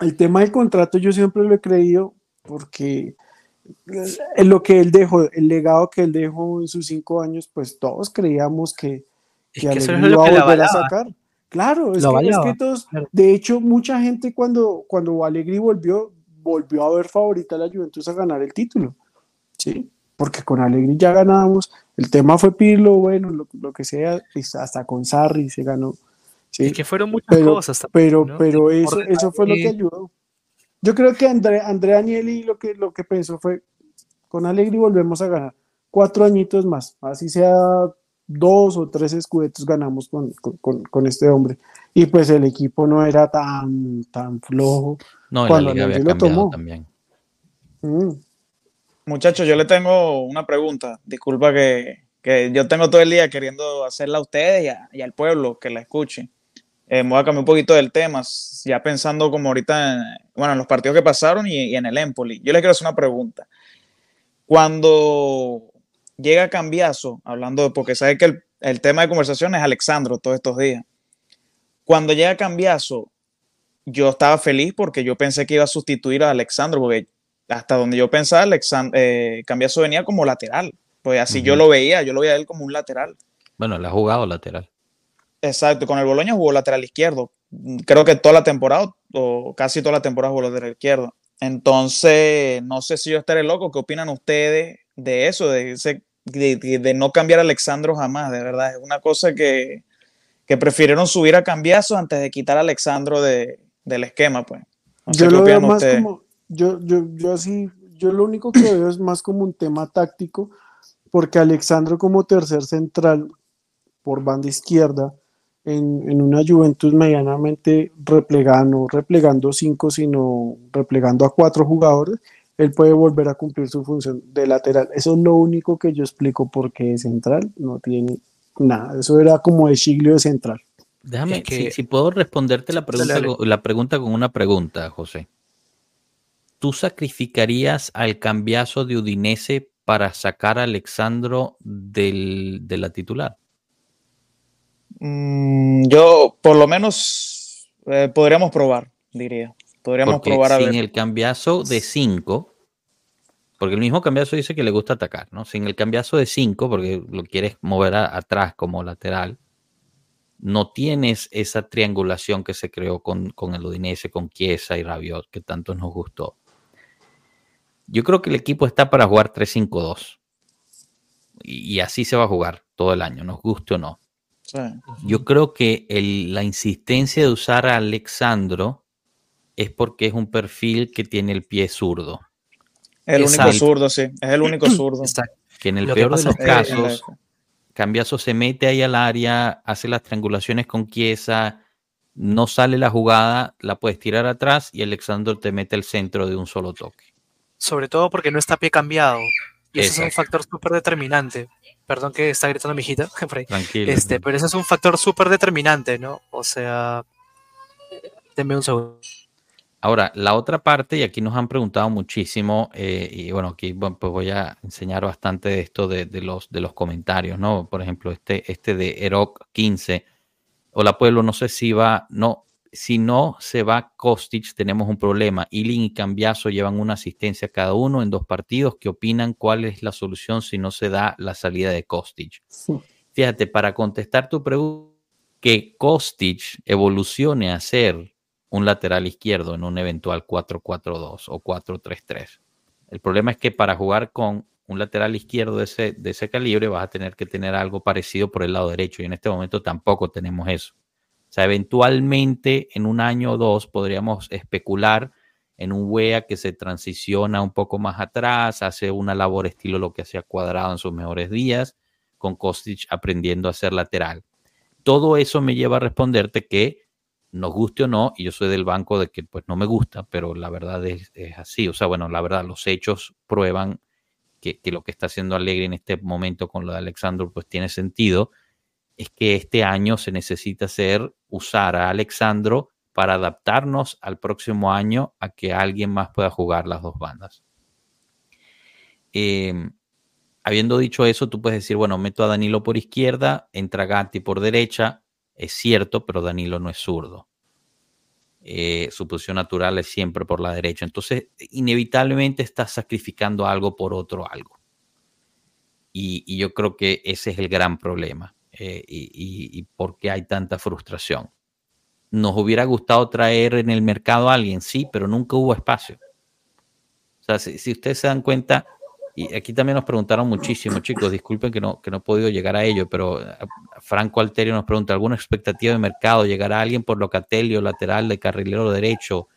El tema del contrato yo siempre lo he creído porque en lo que él dejó, el legado que él dejó en sus cinco años, pues todos creíamos que que, que lo a volver a sacar. Claro, es que, todos, de hecho, mucha gente cuando, cuando Allegri volvió, volvió a ver favorita a la Juventus a ganar el título. ¿sí? Porque con Allegri ya ganamos, el tema fue Pirlo, bueno, lo, que sea, hasta con Sarri se ganó. ¿sí? que fueron muchas cosas. pero pero eso, eso fue lo que ayudó. Yo creo que André, André Agnelli lo que, lo que pensó fue, con Allegri volvemos a ganar cuatro añitos más, así sea dos o tres escudetos ganamos con, con, con, este hombre. Y pues el equipo no era tan, tan flojo. No, cuando la liga lo tomó. también. Mm. Muchachos, yo le tengo una pregunta. Disculpa que, que, yo tengo todo el día queriendo hacerla a ustedes y, al pueblo que la escuche. Eh, me voy a cambiar un poquito del tema, ya pensando como ahorita, en, bueno, en los partidos que pasaron y, y en el Empoli. Yo le quiero hacer una pregunta. Cuando llega Cambiazo, hablando de, porque sabe que el, tema de conversación es Alexandro todos estos días. Cuando llega Cambiazo, yo estaba feliz porque yo pensé que iba a sustituir a Alexandro, porque hasta donde yo pensaba, Alexandro, eh, Cambiazo venía como lateral. Pues así yo lo veía, yo lo veía a él como un lateral. Bueno, le ha jugado lateral. Exacto, con el Boloña jugó lateral izquierdo. Creo que toda la temporada, o casi toda la temporada jugó lateral izquierdo. Entonces, no sé si yo estaré loco. ¿Qué opinan ustedes de eso? De ese de, no cambiar a Alexandro jamás, de verdad. Es una cosa que, que prefirieron subir a cambiazo antes de quitar a Alexandro de, del esquema, pues. yo lo veo más como, yo, yo, yo así, yo lo único que veo es más como un tema táctico, porque Alexandro como tercer central por banda izquierda, en, en, una Juventus medianamente replegando, replegando cinco, sino replegando a cuatro jugadores, él puede volver a cumplir su función de lateral. Eso es lo único que yo explico porque de central no tiene nada. Eso era como el siglo de central. Déjame que si, puedo responderte la pregunta, la pregunta con una pregunta, José. ¿Tú sacrificarías al cambiazo de Udinese para sacar a Alexandro del, de la titular? Mm, yo, por lo menos, eh, podríamos probar, diría. Podríamos probar a sin el cambiazo de 5, porque el mismo cambiazo dice que le gusta atacar, ¿no? Sin el cambiazo de 5, porque lo quieres mover atrás como lateral, no tienes esa triangulación que se creó con, con el Udinese, con Chiesa y Rabiot, que tanto nos gustó. Yo creo que el equipo está para jugar 3-5-2. Y, así se va a jugar todo el año, nos guste o no. Yo creo que la insistencia de usar a Alexandro es porque es un perfil que tiene el pie zurdo. El único zurdo, sí. Es el único zurdo. Que en el peor de los casos, Cambiazo se mete ahí al área, hace las triangulaciones con Chiesa, no sale la jugada, la puedes tirar atrás y Alexander te mete el centro de un solo toque. Sobre todo porque no está pie cambiado. Y ese es un factor súper determinante. Perdón que está gritando mi hijita. Tranquilo. Este, pero ese es un factor súper determinante, ¿no? O sea, denme un segundo. Ahora, la otra parte, y aquí nos han preguntado muchísimo, eh, y bueno, aquí pues voy a enseñar bastante de esto de, los, de los comentarios, ¿no? Por ejemplo, este, este de Eroc 15. Hola pueblo, no sé si va, no, si no se va Kostic, tenemos un problema. Ilin y Cambiazo llevan una asistencia cada uno en dos partidos. ¿Qué opinan? ¿Cuál es la solución si no se da la salida de Kostic? Fíjate, para contestar tu pregunta, que Kostic evolucione a ser un lateral izquierdo en un eventual 4-4-2 o 4-3-3. El problema es que para jugar con un lateral izquierdo de ese, de ese calibre vas a tener que tener algo parecido por el lado derecho y en este momento tampoco tenemos eso. O sea, eventualmente en un año o dos podríamos especular en un WEA que se transiciona un poco más atrás, hace una labor estilo lo que hacía Cuadrado en sus mejores días, con Kostic aprendiendo a ser lateral. Todo eso me lleva a responderte que nos guste o no, y yo soy del banco de que pues no me gusta, pero la verdad es, así. O sea, bueno, la verdad, los hechos prueban que, que, lo que está haciendo Alegre en este momento con lo de Alexandro pues tiene sentido. Es que este año se necesita hacer, usar a Alexandro para adaptarnos al próximo año a que alguien más pueda jugar las dos bandas. Em, habiendo dicho eso, tú puedes decir, bueno, meto a Danilo por izquierda, entra Gatti por derecha, es cierto, pero Danilo no es zurdo. Eh, su posición natural es siempre por la derecha. Entonces, inevitablemente estás sacrificando algo por otro algo. Y, yo creo que ese es el gran problema. Eh, y, y por qué hay tanta frustración nos hubiera gustado traer en el mercado a alguien, sí, pero nunca hubo espacio. O sea, si, ustedes se dan cuenta, y aquí también nos preguntaron muchísimo, chicos, disculpen que no, que no he podido llegar a ello, pero eh, Franco Alterio nos pregunta, ¿alguna expectativa de mercado? ¿Llegará alguien por locatelio, lateral de carrilero derecho?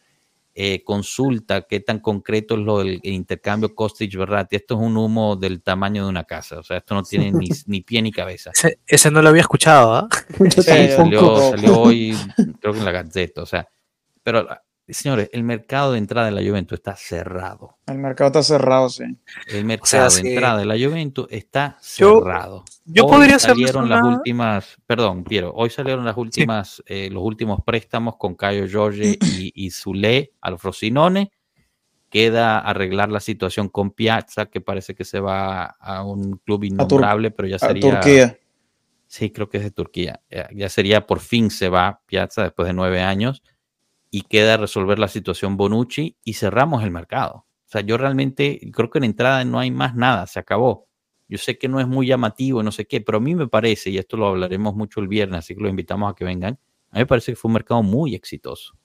Eh, consulta qué tan concreto es lo del intercambio Kostic-Verratti. Esto es un humo del tamaño de una casa, o sea, esto no tiene ni, ni pie ni cabeza. Ese, no lo había escuchado, ¿ah? salió, salió, hoy, creo que en la Gazeta, o sea, pero Señores, el mercado de entrada de la Juventus está cerrado. El mercado está cerrado, sí. El mercado de entrada de la Juventus está cerrado. Yo, hoy podría salieron las últimas, perdón, Piero, hoy salieron las últimas, eh, los últimos préstamos con Cayo Jorge y, y Zule al Frosinone. Queda arreglar la situación con Piazza, que parece que se va a un club innombrable, pero ya sería. Turquía. Sí, creo que es de Turquía. Ya sería por fin se va Piazza después de nueve años y queda resolver la situación Bonucci y cerramos el mercado. O sea, yo realmente creo que en entrada no hay más nada, se acabó. Yo sé que no es muy llamativo, no sé qué, pero a mí me parece, y esto lo hablaremos mucho el viernes, así que los invitamos a que vengan, a mí me parece que fue un mercado muy exitoso.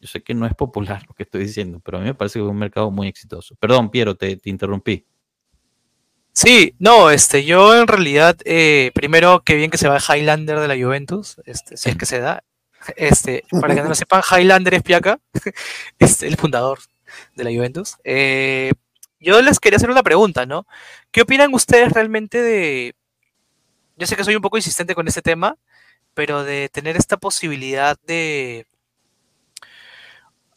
Yo sé que no es popular lo que estoy diciendo, pero a mí me parece que fue un mercado muy exitoso. Perdón, Piero, te, te interrumpí. Sí, no, este, yo en realidad, eh, primero, qué bien que se va el Highlander de la Juventus, este, si es que se da, este, para que no lo sepan, Highlander es Piaca, es el fundador de la Juventus. Eh, yo les quería hacer una pregunta, ¿no? ¿Qué opinan ustedes realmente de... Yo sé que soy un poco insistente con este tema, pero de tener esta posibilidad de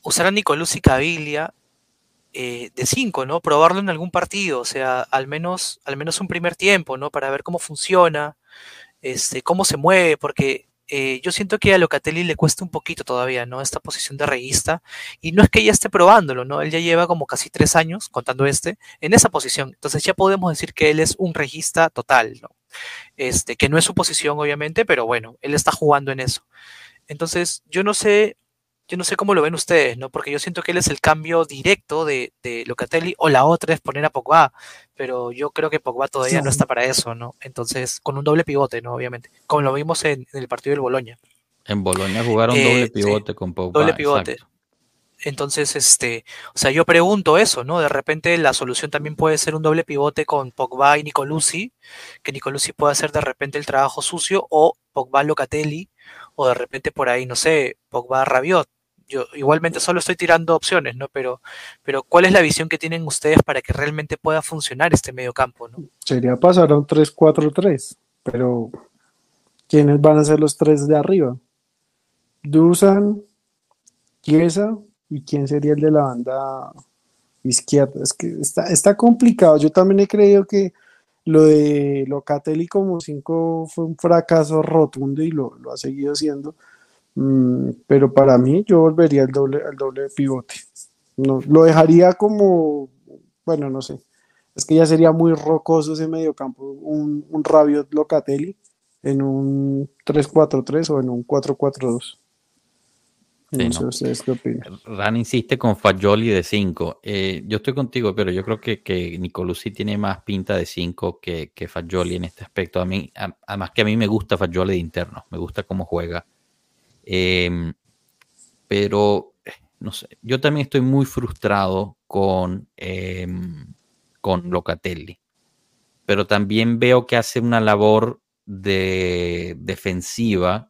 usar a Nicolás y Cabilia eh, de 5, ¿no? Probarlo en algún partido, o sea, al menos, al menos un primer tiempo, ¿no? Para ver cómo funciona, este, cómo se mueve, porque eh, yo siento que a Locatelli le cuesta un poquito todavía, ¿no? Esta posición de reyista. Y no es que ella esté probándolo, ¿no? Él ya lleva como casi tres años, contando este, en esa posición. Entonces ya podemos decir que él es un regista total, ¿no? Este, que no es su posición, obviamente, pero bueno, él está jugando en eso. Entonces, yo no sé yo no sé cómo lo ven ustedes, ¿no? Porque yo siento que él es el cambio directo de, de Locatelli, o la otra es poner a Pogba, pero yo creo que Pogba todavía no está para eso, ¿no? Entonces, con un doble pivote, ¿no? Obviamente, como lo vimos en, el partido del Boloña. En Boloña jugaron doble eh, pivote con Pogba. Doble pivote. Entonces, este, o sea, yo pregunto eso, ¿no? De repente la solución también puede ser un doble pivote con Pogba y Nicolucci, que Nicolucci pueda hacer de repente el trabajo sucio, o Pogba Locatelli, o de repente por ahí, no sé, Pogba Rabiot. Yo igualmente solo estoy tirando opciones, ¿no? Pero, pero ¿cuál es la visión que tienen ustedes para que realmente pueda funcionar este medio campo, ¿no? Sería pasar a un 3-4-3, pero ¿quiénes van a ser los tres de arriba? Dusan, Chiesa y quién sería el de la banda izquierda. Es que está, está complicado. Yo también he creído que lo de Locatelli como 5 fue un fracaso rotundo y lo, ha seguido siendo. Mm, pero para mí yo volvería al doble, al doble pivote. No, lo dejaría como, bueno, no sé. Es que ya sería muy rocoso ese mediocampo, un, un Rabiot Locatelli en un 3-4-3 o en un 4-4-2. Ran insiste con Fagioli de 5. Eh, yo estoy contigo, pero yo creo que, que Nicolucci tiene más pinta de 5 que, que Fagioli en este aspecto. A mí, además que a mí me gusta Fagioli de interno, me gusta cómo juega. Em, pero, no sé, yo también estoy muy frustrado con, em, con Locatelli. Pero también veo que hace una labor de defensiva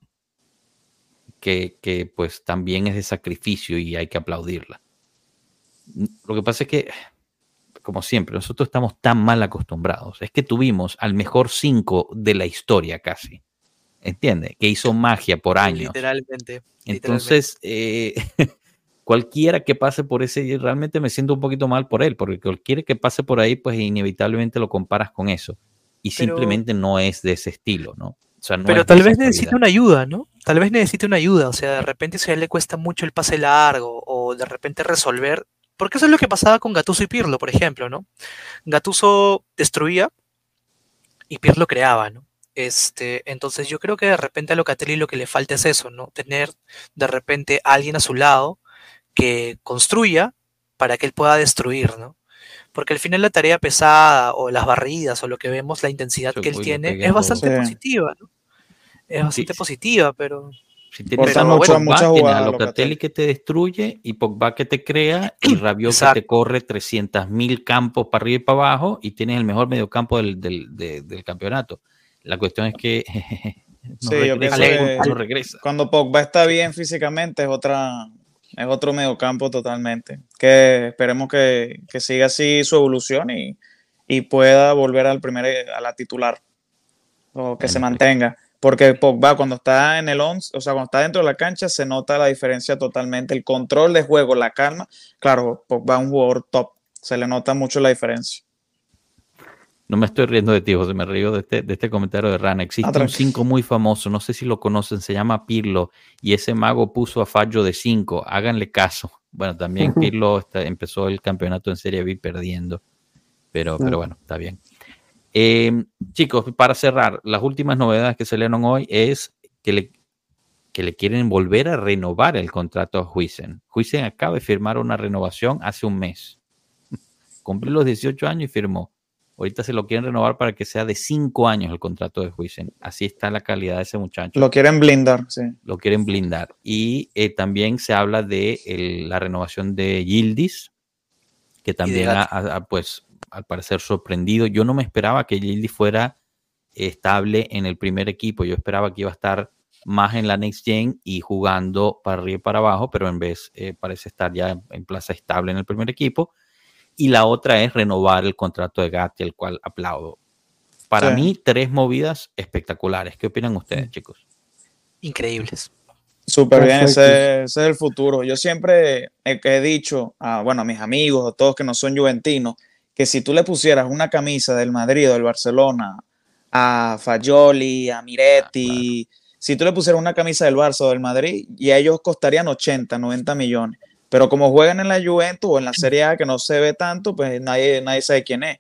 que, que, pues también es de sacrificio y hay que aplaudirla. Lo que pasa es que, como siempre, nosotros estamos tan mal acostumbrados. Es que tuvimos al mejor cinco de la historia casi. ¿Entiendes? Que hizo magia por años. Literalmente. Entonces, eh, cualquiera que pase por ese, realmente me siento un poquito mal por él, porque cualquiera que pase por ahí, pues inevitablemente lo comparas con eso. Y simplemente no es de ese estilo, ¿no? O sea, no pero tal vez necesite una ayuda, ¿no? Tal vez necesite una ayuda. O sea, de repente si a él le cuesta mucho el pase largo o de repente resolver. Porque eso es lo que pasaba con Gatuso y Pirlo, por ejemplo, ¿no? Gatuso destruía y Pirlo creaba, ¿no? Este, entonces yo creo que de repente a Locatelli lo que le falta es eso, ¿no? Tener de repente a alguien a su lado que construya para que él pueda destruir, ¿no? Porque al final la tarea pesada o las barridas o lo que vemos, la intensidad que él tiene es bastante positiva, ¿no? Es bastante positiva, pero... Si tienes a, mucho, a Locatelli que te destruye y Pogba que te crea y Rabiot que te corre 300.000 campos para arriba y para abajo y tienes el mejor mediocampo del, del, del campeonato. La cuestión es que no sí, regresa, regresa. Cuando Pogba está bien físicamente es otra es otro mediocampo totalmente. Que esperemos que, que siga así su evolución y, y, pueda volver al primer a la titular o que se mantenga. Porque Pogba cuando está en el 11, o sea, cuando está dentro de la cancha se nota la diferencia totalmente, el control de juego, la calma. Claro, Pogba es un jugador top, se le nota mucho la diferencia. No me estoy riendo de ti, José, me río de este, de este comentario de Rana. Existe un 5 muy famoso, no sé si lo conocen, se llama Pirlo, y ese mago puso a fallo de 5, háganle caso. Bueno, también Pirlo empezó el campeonato en Serie B perdiendo, pero, pero bueno, está bien. Em, chicos, para cerrar, las últimas novedades que se salieron hoy es que le, que le quieren volver a renovar el contrato a Huisen. Huisen acaba de firmar una renovación hace un mes. Cumplió los 18 años y firmó. Ahorita se lo quieren renovar para que sea de cinco años el contrato de Huisen. Así está la calidad de ese muchacho. Lo quieren blindar, sí. Lo quieren blindar. Y eh, también se habla de la renovación de Yildiz, que también ha, pues, al parecer sorprendido. Yo no me esperaba que Yildiz fuera estable en el primer equipo. Yo esperaba que iba a estar más en la Next Gen y jugando para arriba y para abajo, pero en vez eh, parece estar ya en plaza estable en el primer equipo y la otra es renovar el contrato de Gatti, el cual aplaudo. Para mí, tres movidas espectaculares. ¿Qué opinan ustedes, chicos? Increíbles. Súper bien, ese, es el futuro. Yo siempre he, dicho a, bueno, a mis amigos, a todos que no son juventinos, que si tú le pusieras una camisa del Madrid o del Barcelona a Fagioli, a Miretti, ah, si tú le pusieras una camisa del Barça o del Madrid, y ellos costarían 80, 90 millones. Pero como juegan en la Juventus o en la Serie A, que no se ve tanto, pues nadie, nadie sabe quién es.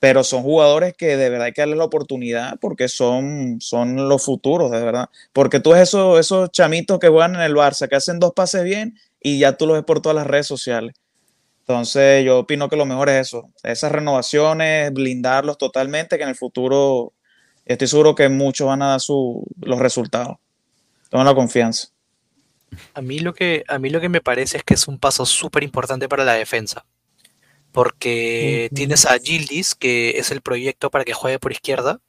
Pero son jugadores que de verdad hay que darles la oportunidad porque son, son los futuros, de verdad. Porque tú ves esos, esos chamitos que juegan en el Barça, que hacen dos pases bien y ya tú los ves por todas las redes sociales. Entonces yo opino que lo mejor es eso, esas renovaciones, blindarlos totalmente, que en el futuro estoy seguro que muchos van a dar su, los resultados. Tengo la confianza. A mí lo que, a mí lo que me parece es que es un paso súper importante para la defensa. Porque tienes a Gildis, que es el proyecto para que juegue por izquierda,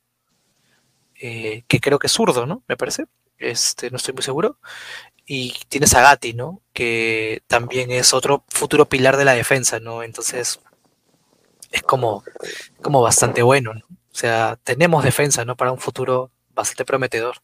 eh, que creo que es zurdo, ¿no? Me parece. Este, no estoy muy seguro. Y tienes a Gatti, ¿no? Que también es otro futuro pilar de la defensa, ¿no? Entonces, es como, como bastante bueno, ¿no? O sea, tenemos defensa, ¿no? Para un futuro bastante prometedor.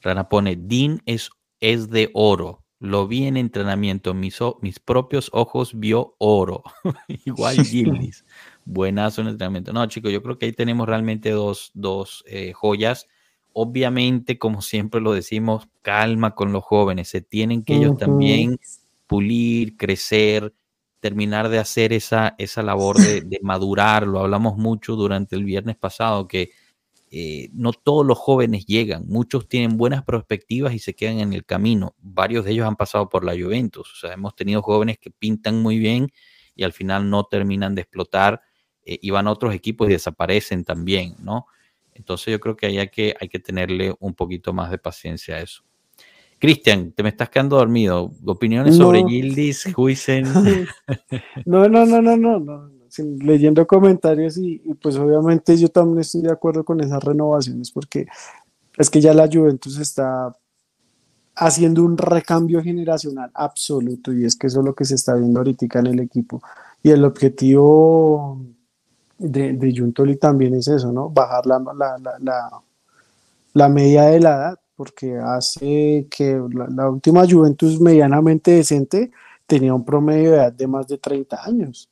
Rana pone, Dean es es de oro. Lo vi en entrenamiento, mis, mis propios ojos vio oro. Igual Gildis. Buenazo en entrenamiento. No, chicos, yo creo que ahí tenemos realmente dos, dos eh, joyas. Obviamente, como siempre lo decimos, calma con los jóvenes. Se tienen que ellos también pulir, crecer, terminar de hacer esa, esa labor de, de madurar. Lo hablamos mucho durante el viernes pasado, que eh, no todos los jóvenes llegan, muchos tienen buenas perspectivas y se quedan en el camino. Varios de ellos han pasado por la Juventus, o sea, hemos tenido jóvenes que pintan muy bien y al final no terminan de explotar eh, y van a otros equipos y desaparecen también, ¿no? Entonces yo creo que hay que, hay que tenerle un poquito más de paciencia a eso. Cristian, te me estás quedando dormido. Opiniones No. sobre Yildiz, Huisen. No, no, no, no, no, no. Leyendo comentarios y, y pues obviamente yo también estoy de acuerdo con esas renovaciones porque es que ya la Juventus está haciendo un recambio generacional absoluto y es que eso es lo que se está viendo ahorita en el equipo y el objetivo de, de Juntoli también es eso, ¿no? Bajar la, la, la, la, la media de la edad porque hace que la, la última Juventus medianamente decente tenía un promedio de edad de más de 30 años.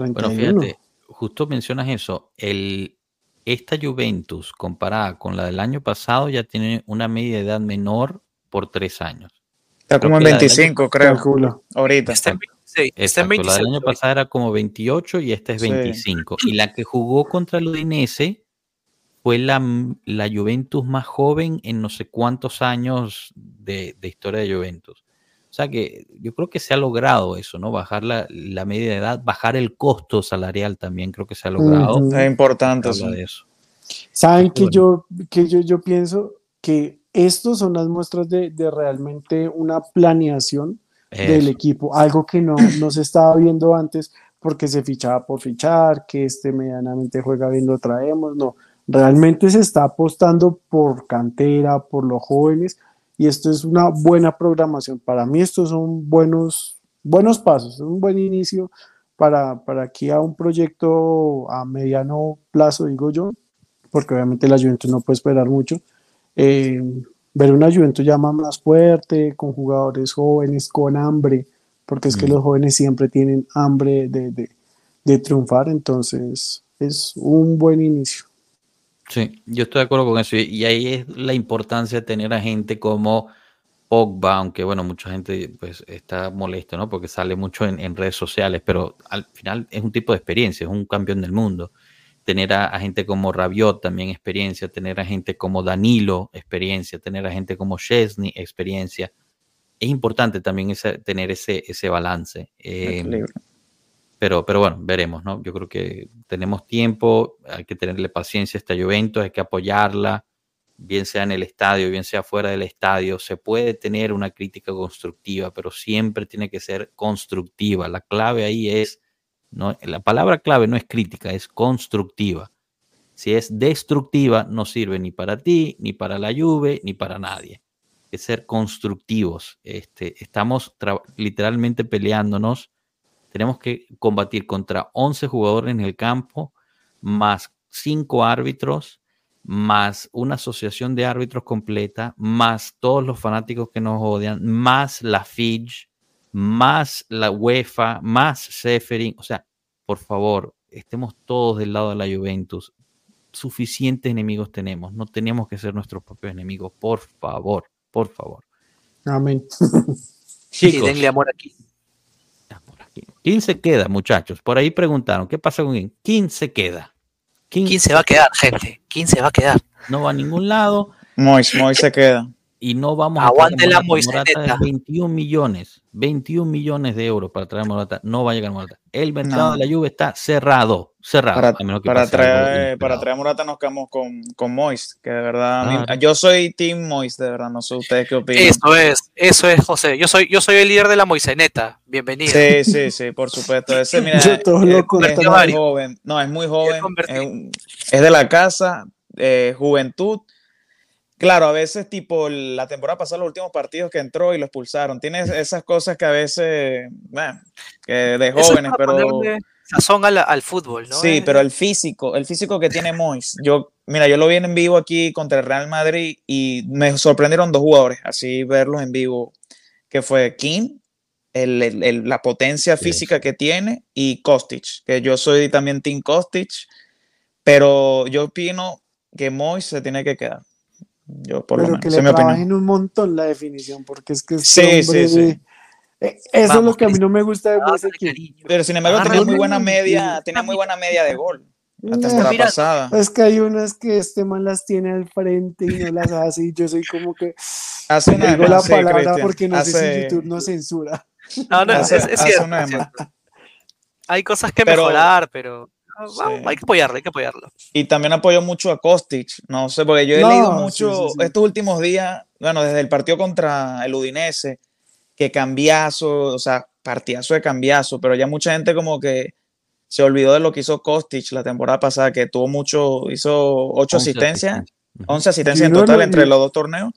Bueno, 31. fíjate, justo mencionas eso. El, esta Juventus, comparada con la del año pasado, ya tiene una media de edad menor por tres años. Está Creo como en que la del 25, creo, Calculo. ahorita. Está en 26. Está en Exacto, la del 26. año pasado era como 28 y esta es Sí. 25. Y la que jugó contra el Udinese fue la, la Juventus más joven en no sé cuántos años de, de historia de Juventus. O sea que yo creo que se ha logrado eso, ¿no? Bajar la, la media de edad, bajar el costo salarial también creo que se ha logrado. Ujú. Es importante. Sí. de eso. Saben que Bueno. yo, que yo, yo pienso que estos son las muestras de, de realmente una planeación del Eso. equipo, algo que no, no se estaba viendo antes porque se fichaba por fichar, que este medianamente juega bien lo traemos, no, realmente se está apostando por cantera, por los jóvenes y esto es una buena programación. Para mí estos son buenos, buenos pasos, un buen inicio para, para aquí a un proyecto a mediano plazo, digo yo, porque obviamente la Juventus no puede esperar mucho. Eh, ver una Juventus ya más fuerte, con jugadores jóvenes, con hambre, porque es que Mm. los jóvenes siempre tienen hambre de, de- de triunfar, entonces es un buen inicio. Sí, yo estoy de acuerdo con eso. Y, ahí es la importancia de tener a gente como Pogba, aunque bueno, mucha gente pues está molesto, ¿no? Porque sale mucho en, en redes sociales, pero al final es un tipo de experiencia, es un campeón del mundo. Tener a, a gente como Rabiot también experiencia, tener a gente como Danilo experiencia, tener a gente como Chesney experiencia. Es importante también ese- tener ese, ese balance. Eh. Pero, pero bueno, veremos, ¿no? Yo creo que tenemos tiempo, hay que tenerle paciencia a esta Juventus, hay que apoyarla, bien sea en el estadio, bien sea fuera del estadio. Se puede tener una crítica constructiva, pero siempre tiene que ser constructiva. La clave ahí es, no, la palabra clave no es crítica, es constructiva. Si es destructiva, no sirve ni para ti, ni para la Juve, ni para nadie. Que ser constructivos. Este, estamos literalmente peleándonos tenemos que combatir contra 11 jugadores en el campo, más 5 árbitros, más una asociación de árbitros completa, más todos los fanáticos que nos odian, más la FIG, más la UEFA, más Seferin. O sea, por favor, estemos todos del lado de la Juventus. Suficientes enemigos tenemos. No tenemos que ser nuestros propios enemigos. Por favor, por favor. Amén. Sí, Chicos, denle amor aquí. ¿Quién se queda, muchachos? Por ahí preguntaron, ¿qué pasa con quién? ¿Quién se queda? ¿Quién, ¿Quién se va a quedar, gente? ¿Quién se va a quedar? no va a ningún lado Mois, Mois se queda. Y no vamos Aguante a la traer a Morata. Morata Moiseneta. es 21 millones, 21 millones de euros para traer a Morata. No va a llegar Morata. El mercado No. de la Juve está cerrado, cerrado. Para, a menos que para traer, para traer a Morata nos quedamos con, con Mois, que de verdad, mí- yo soy Team Mois, de verdad, no sé ustedes qué opinan. Eso es, eso es, José. Yo soy, yo soy el líder de la Moiseneta. Bienvenido. Sí, sí, sí, por supuesto. Ese, mira, Yo todo es, loco, es muy joven. No, es muy joven. es de la casa, eh, juventud. Claro, a veces, tipo, la temporada pasada, los últimos partidos que entró y lo expulsaron. Tiene esas cosas que a veces, bueno, que de jóvenes, pero. sazón al, al fútbol, ¿no? Sí, pero el físico, el físico que tiene Mois, yo, mira, yo lo vi en vivo aquí contra el Real Madrid y me sorprendieron dos jugadores, así verlos en vivo, que fue King, el- el- el- la potencia Sí. física que tiene, y Kostic, que yo soy también Team Kostic, pero yo opino que Mois se tiene que quedar. Yo por lo Pero menos, que le es mi opinión. trabajen un montón la definición, porque es que este Sí, sí, hombre- sí. Eh, Eso es Vamos, lo que a mí no me gusta de cariño. Pero sin embargo tenía Agárrale muy buena media, tenía muy buena media de gol la temporada mira, pasada. Es que hay unas que este man las tiene al frente y no las hace y yo soy como que Hace una digo la sí, palabra Cristian, porque no sé hace- si YouTube no censura. No, no, es, hace- es- es hace cierto, una es de más. cierto. Hay cosas que Pero- mejorar, pero hay que apoyarlo, hay que apoyarlo. Y también apoyo mucho a Kostic, no sé, porque yo he leído mucho estos últimos días, bueno, desde el partido contra el Udinese, que cambiazo, o sea, partidazo de cambiazo, pero ya mucha gente como que se olvidó de lo que hizo Kostic la temporada pasada, que tuvo mucho, hizo ocho asistencias, once asistencias en total entre los dos torneos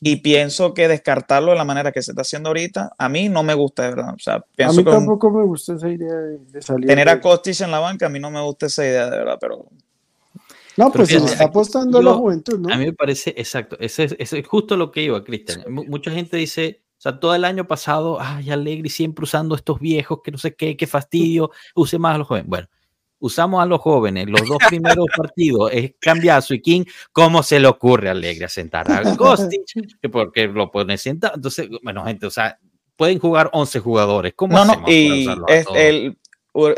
y pienso que descartarlo de la manera que se está haciendo ahorita, a mí no me gusta, de verdad. O sea, pienso a mí tampoco me gusta esa idea de, salir. Tener a Costis en la banca, a mí no me gusta esa idea, de verdad, pero... No, pues se está apostando la juventud, ¿no? A mí me parece, exacto, ese es, justo lo que iba, Cristian. Mucha gente dice, o sea, todo el año pasado, ay, Alegri siempre usando estos viejos, que no sé qué, qué fastidio, use más a los jóvenes. Bueno, usamos a los jóvenes, los dos primeros partidos es Cambiazo y King, ¿cómo se le ocurre a Alegre sentar a Kostic? Porque lo pone sentado. Entonces, bueno, gente, o sea, pueden jugar 11 jugadores. ¿Cómo no, no, y el,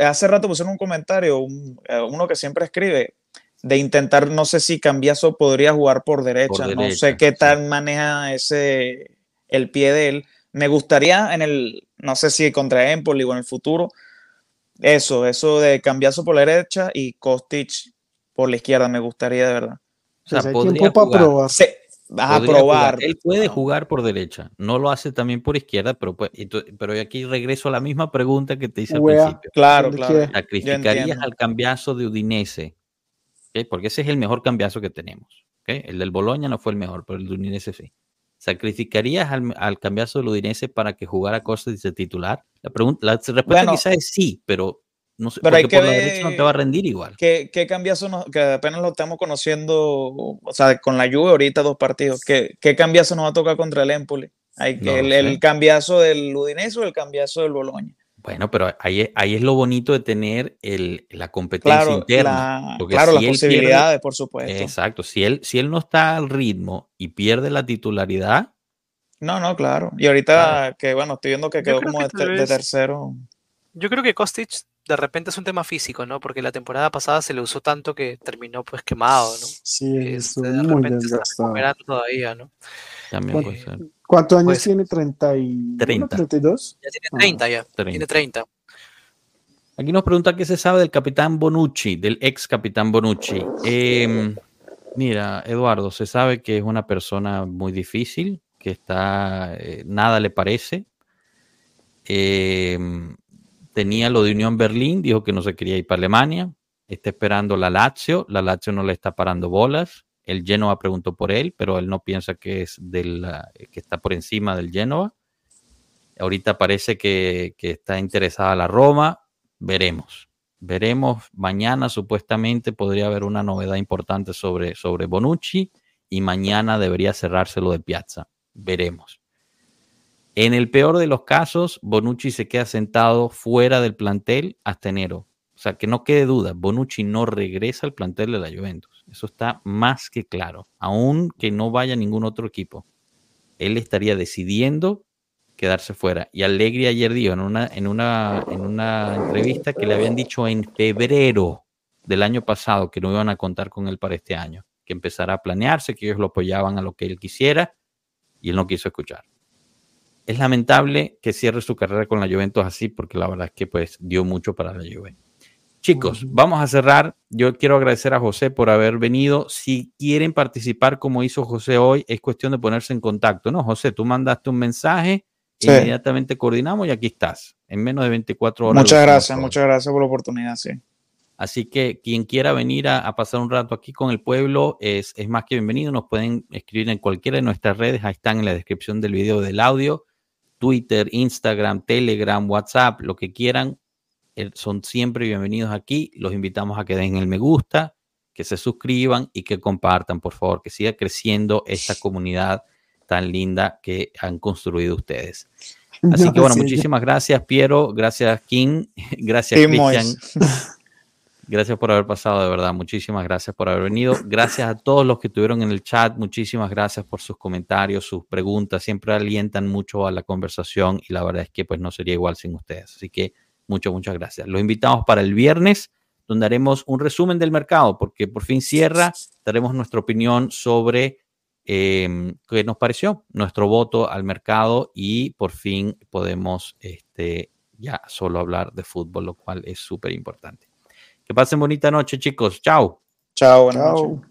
hace rato pusieron un comentario, eh, uno que siempre escribe, de intentar, no sé si Cambiazo podría jugar por derecha, no sé qué tal maneja ese, el pie de él. Me gustaría en el, no sé si contra Empoli o en el futuro, eso, eso de cambiazo por la derecha y Kostic por la izquierda, me gustaría de verdad. O sea, podría para probar. a probar. Él puede jugar por derecha, no lo hace también por izquierda, pero, pues, pero aquí regreso a la misma pregunta que te hice al principio. Claro, claro. ¿Sacrificarías al cambiazo de Udinese? Porque ese es el mejor cambiazo que tenemos. El del Boloña no fue el mejor, pero el de Udinese sí. ¿Sacrificarías al, al cambiazo del Udinese para que jugara Costas de titular? La, pregunta, la respuesta quizás es sí, pero no sé, pero hay que por la derecha no te va a rendir igual. ¿Qué, qué cambiazo no, que apenas lo estamos conociendo, o sea, con la Juve ahorita dos partidos, ¿qué, qué cambiazo nos va a tocar contra el Empoli? Hay que, el, el, cambiazo del Udinese o el cambiazo del Boloña. Bueno, pero ahí, ahí es lo bonito de tener el, la competencia interna. claro, las posibilidades, por supuesto. Exacto. Si él, si él no está al ritmo y pierde la titularidad. No, no, claro. Y ahorita que, bueno, estoy viendo que quedó como de, tercero. Yo creo que Kostic de repente es un tema físico, ¿no? Porque la temporada pasada se le usó tanto que terminó pues quemado, ¿no? Sí, es, de repente desgastado. todavía, ¿no? También puede ser. ¿Cuántos años tiene? ¿30 y... 30. ¿32? Ya tiene 30 ya. Tiene 30. Aquí nos pregunta qué se sabe del capitán Bonucci, del ex capitán Bonucci. Em, mira, Eduardo, se sabe que es una persona muy difícil, que está, eh, nada le parece. Em, tenía lo de Unión Berlín, dijo que no se quería ir para Alemania. Está esperando la Lazio, la Lazio no le está parando bolas. El Genoa preguntó por él, pero él no piensa que es del, que está por encima del Genoa. Ahorita parece que, está interesada la Roma. Veremos. Veremos. Mañana supuestamente podría haber una novedad importante sobre, sobre Bonucci y mañana debería cerrarse lo de Piazza. Veremos. En el peor de los casos, Bonucci se queda sentado fuera del plantel hasta enero. O sea, que no quede duda, Bonucci no regresa al plantel de la Juventus. Eso está más que claro. Aún que no vaya ningún otro equipo, él estaría decidiendo quedarse fuera. Y Allegri ayer dijo en una, en una, en una entrevista que le habían dicho en febrero del año pasado que no iban a contar con él para este año, que empezara a planearse, que ellos lo apoyaban a lo que él quisiera y él no quiso escuchar. Es lamentable que cierre su carrera con la Juventus así porque la verdad es que pues dio mucho para la Juventus. Chicos, vamos a cerrar. Yo quiero agradecer a José por haber venido. Si quieren participar como hizo José hoy, es cuestión de ponerse en contacto, ¿no? José, tú mandaste un mensaje, inmediatamente coordinamos y aquí estás, en menos de 24 horas. Muchas gracias, muchas gracias por la oportunidad, sí. Así que quien quiera venir a, pasar un rato aquí con el pueblo es, es más que bienvenido. Nos pueden escribir en cualquiera de nuestras redes, ahí están en la descripción del video del audio. Twitter, Instagram, Telegram, WhatsApp, lo que quieran son siempre bienvenidos aquí. Los invitamos a que den el me gusta, que se suscriban y que compartan, por favor, que siga creciendo esta comunidad tan linda que han construido ustedes. Así que bueno, muchísimas gracias, Piero. Gracias, King. Gracias, Cristian. Gracias por haber pasado, de verdad. Muchísimas gracias por haber venido. Gracias a todos los que estuvieron en el chat. Muchísimas gracias por sus comentarios, sus preguntas. Siempre alientan mucho a la conversación y la verdad es que pues no sería igual sin ustedes. Así que Muchas, muchas gracias. Los invitamos para el viernes, donde haremos un resumen del mercado, porque por fin cierra, daremos nuestra opinión sobre eh, qué nos pareció, nuestro voto al mercado y por fin podemos este, ya solo hablar de fútbol, lo cual es súper importante. Que pasen bonita noche, chicos. Chao. Chao, buenas Chao. noches.